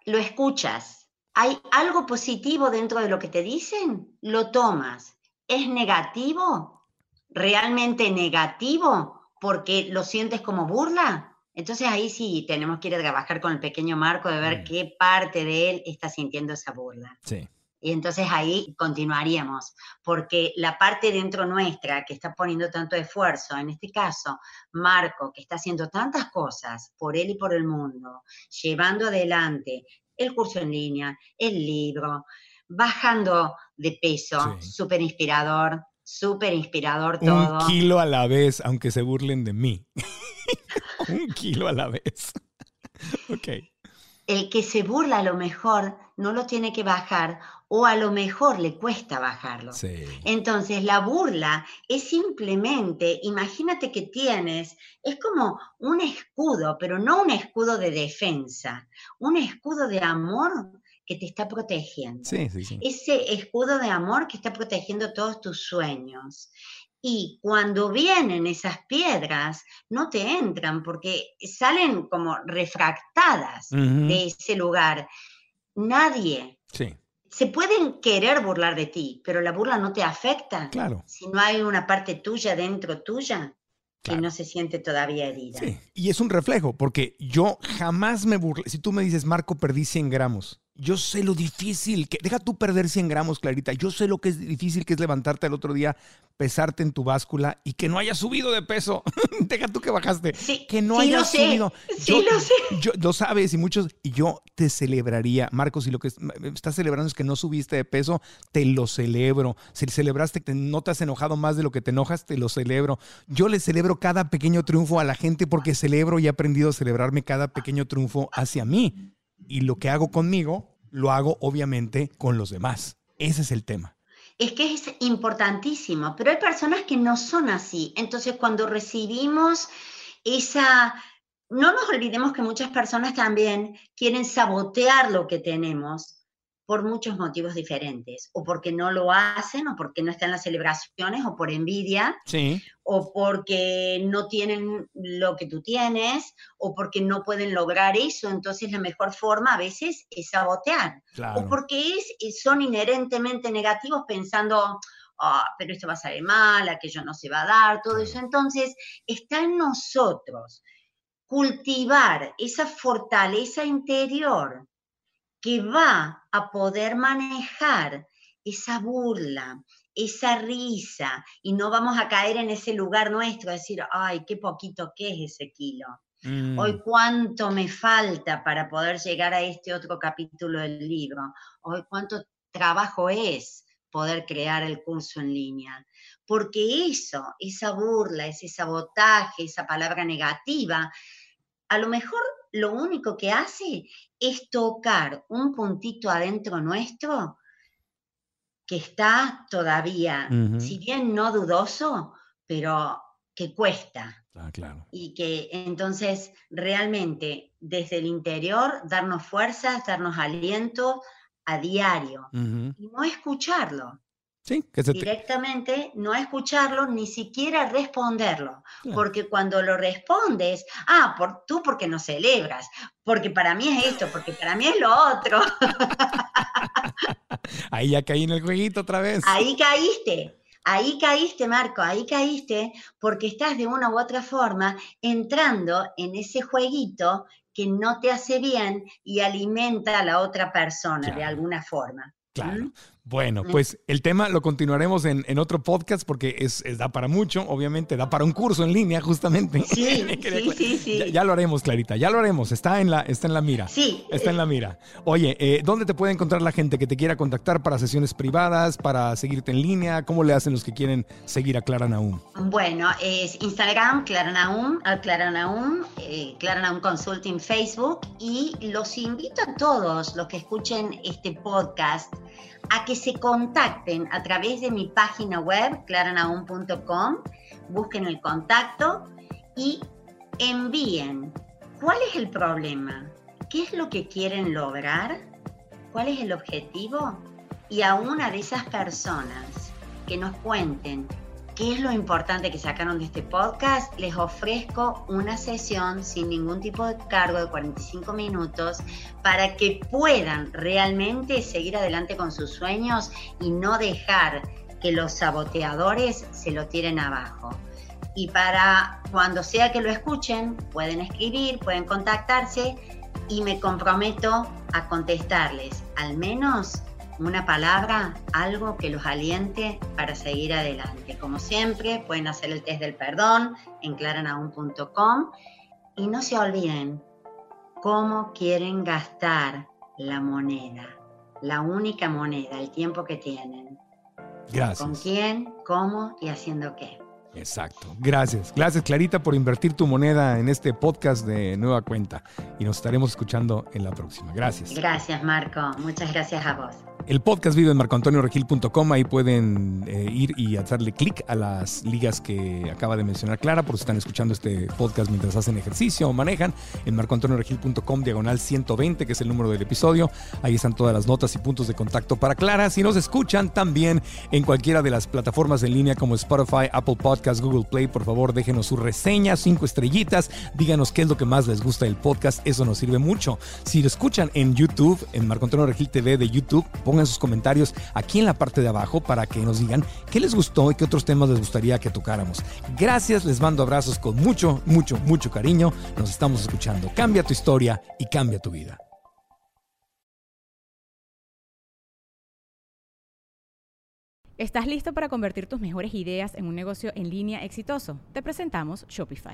Lo escuchas. ¿Hay algo positivo dentro de lo que te dicen? Lo tomas. ¿Es negativo? ¿Realmente negativo? Porque lo sientes como burla. Entonces ahí sí tenemos que ir a trabajar con el pequeño Marco de ver Mm. qué parte de él está sintiendo esa burla. Sí. Y entonces ahí continuaríamos, porque la parte dentro nuestra que está poniendo tanto esfuerzo, en este caso, Marco, que está haciendo tantas cosas por él y por el mundo, llevando adelante el curso en línea, el libro, bajando de peso, Sí. súper inspirador, súper inspirador todo. Un kilo a la vez, aunque se burlen de mí. un kilo a la vez. ok. El que se burla a lo mejor no lo tiene que bajar o a lo mejor le cuesta bajarlo. Sí. Entonces, la burla es simplemente, imagínate que tienes, es como un escudo, pero no un escudo de defensa, un escudo de amor que te está protegiendo. Sí, sí, sí. Ese escudo de amor que está protegiendo todos tus sueños. Y cuando vienen esas piedras, no te entran porque salen como refractadas de ese lugar. Nadie Sí, se pueden querer burlar de ti, pero la burla no te afecta. claro. Si no hay una parte tuya dentro tuya que no se siente todavía herida. Sí. Y es un reflejo, porque yo jamás me burlé. Si tú me dices, Marco, perdí 100 gramos. Yo sé lo difícil que. Deja tú perder 100 gramos, Clarita. Yo sé lo que es difícil que es levantarte el otro día, pesarte en tu báscula y que no hayas subido de peso. Deja tú que bajaste. Sí, que no sí lo hayas sé, subido. sí Yo- lo sé. Yo, lo sabes y muchos, y yo te celebraría, Marcos, si lo que es- estás celebrando es que no subiste de peso, te lo celebro. Si celebraste que no te has enojado más de lo que te enojas, te lo celebro. Yo le celebro cada pequeño triunfo a la gente porque celebro y he aprendido a celebrarme cada pequeño triunfo hacia mí. Y lo que hago conmigo, lo hago obviamente con los demás. Ese es el tema. Es que es importantísimo, pero hay personas que no son así. Entonces, cuando recibimos esa... No nos olvidemos que muchas personas también quieren sabotear lo que tenemos por muchos motivos diferentes, o porque no lo hacen, o porque no están en las celebraciones, o por envidia, Sí. o porque no tienen lo que tú tienes, o porque no pueden lograr eso. Entonces, la mejor forma a veces es sabotear o porque es, son inherentemente negativos pensando, "Ah, pero esto va a salir mal, aquello no se va a dar, todo eso. Entonces, está en nosotros cultivar esa fortaleza interior que va a poder manejar esa burla, esa risa, y no vamos a caer en ese lugar nuestro, a decir, ay, qué poquito que es ese kilo. Mm, Hoy cuánto me falta para poder llegar a este otro capítulo del libro. Hoy cuánto trabajo es poder crear el curso en línea. Porque eso, esa burla, ese sabotaje, esa palabra negativa, a lo mejor lo único que hace es tocar un puntito adentro nuestro que está todavía, si bien no dudoso, pero que cuesta. Ah, claro. y que entonces realmente desde el interior darnos fuerzas, darnos aliento a diario y no escucharlo Sí, que se te- directamente, no escucharlo, ni siquiera responderlo, Claro. porque cuando lo respondes, ah, por, tú porque no celebras, porque para mí es esto, porque para mí es lo otro, Ahí ya caí en el jueguito otra vez. ahí caíste. Ahí caíste, Marco, ahí caíste porque estás de una u otra forma entrando en ese jueguito que no te hace bien y alimenta a la otra persona de alguna forma. Claro. ¿Mm? Bueno, pues el tema lo continuaremos en, en otro podcast porque es, es- da para mucho, obviamente, da para un curso en línea, justamente. Sí, sí, sí, sí. Ya, ya lo haremos, Clarita, ya lo haremos. Está en la, está en la mira. Sí, Está en la mira. Oye, eh, ¿dónde te puede encontrar la gente que te quiera contactar para sesiones privadas, para seguirte en línea? ¿Cómo le hacen los que quieren seguir a Clara Naum? Bueno, es Instagram, Clara Naum, al Clara Naum, eh, Clara Naum Consulting Facebook y los invito a todos los que escuchen este podcast a que se contacten a través de mi página web, claranaun.com, busquen el contacto y envíen. Cuál es el problema, qué es lo que quieren lograr, cuál es el objetivo y a una de esas personas que nos cuenten qué es lo importante que sacaron de este podcast, les ofrezco una sesión sin ningún tipo de cargo de 45 minutos para que puedan realmente seguir adelante con sus sueños y no dejar que los saboteadores se lo tiren abajo. Y para cuando sea que lo escuchen, pueden escribir, pueden contactarse y me comprometo a contestarles al menos una palabra, algo que los aliente para seguir adelante. Como siempre, pueden hacer el test del perdón en claranaun.com y no se olviden cómo quieren gastar la moneda, la única moneda, el tiempo que tienen. Gracias. ¿Con quién, cómo y haciendo qué? Exacto. Gracias. Gracias, Clarita, por invertir tu moneda en este podcast de Nueva Cuenta. Y nos estaremos escuchando en la próxima. Gracias. Gracias, Marco. Muchas gracias a vos. El podcast vive en marcoantonioregil.com. Ahí pueden eh, ir y hacerle clic a las ligas que acaba de mencionar Clara, por si están escuchando este podcast mientras hacen ejercicio o manejan. En marcoantonioregil.com, diagonal 120, que es el número del episodio. Ahí están todas las notas y puntos de contacto para Clara. Si nos escuchan también en cualquiera de las plataformas en línea como Spotify, Apple Podcasts, Google Play, por favor, déjenos su reseña, cinco estrellitas. Díganos qué es lo que más les gusta del podcast. Eso nos sirve mucho. Si lo escuchan en YouTube, en Marco Antonio Regil TV de YouTube, pongan sus comentarios aquí en la parte de abajo para que nos digan qué les gustó y qué otros temas les gustaría que tocáramos. Gracias, les mando abrazos con mucho, mucho, mucho cariño. Nos estamos escuchando. Cambia tu historia y cambia tu vida. ¿Estás listo para convertir tus mejores ideas en un negocio en línea exitoso? Te presentamos Shopify.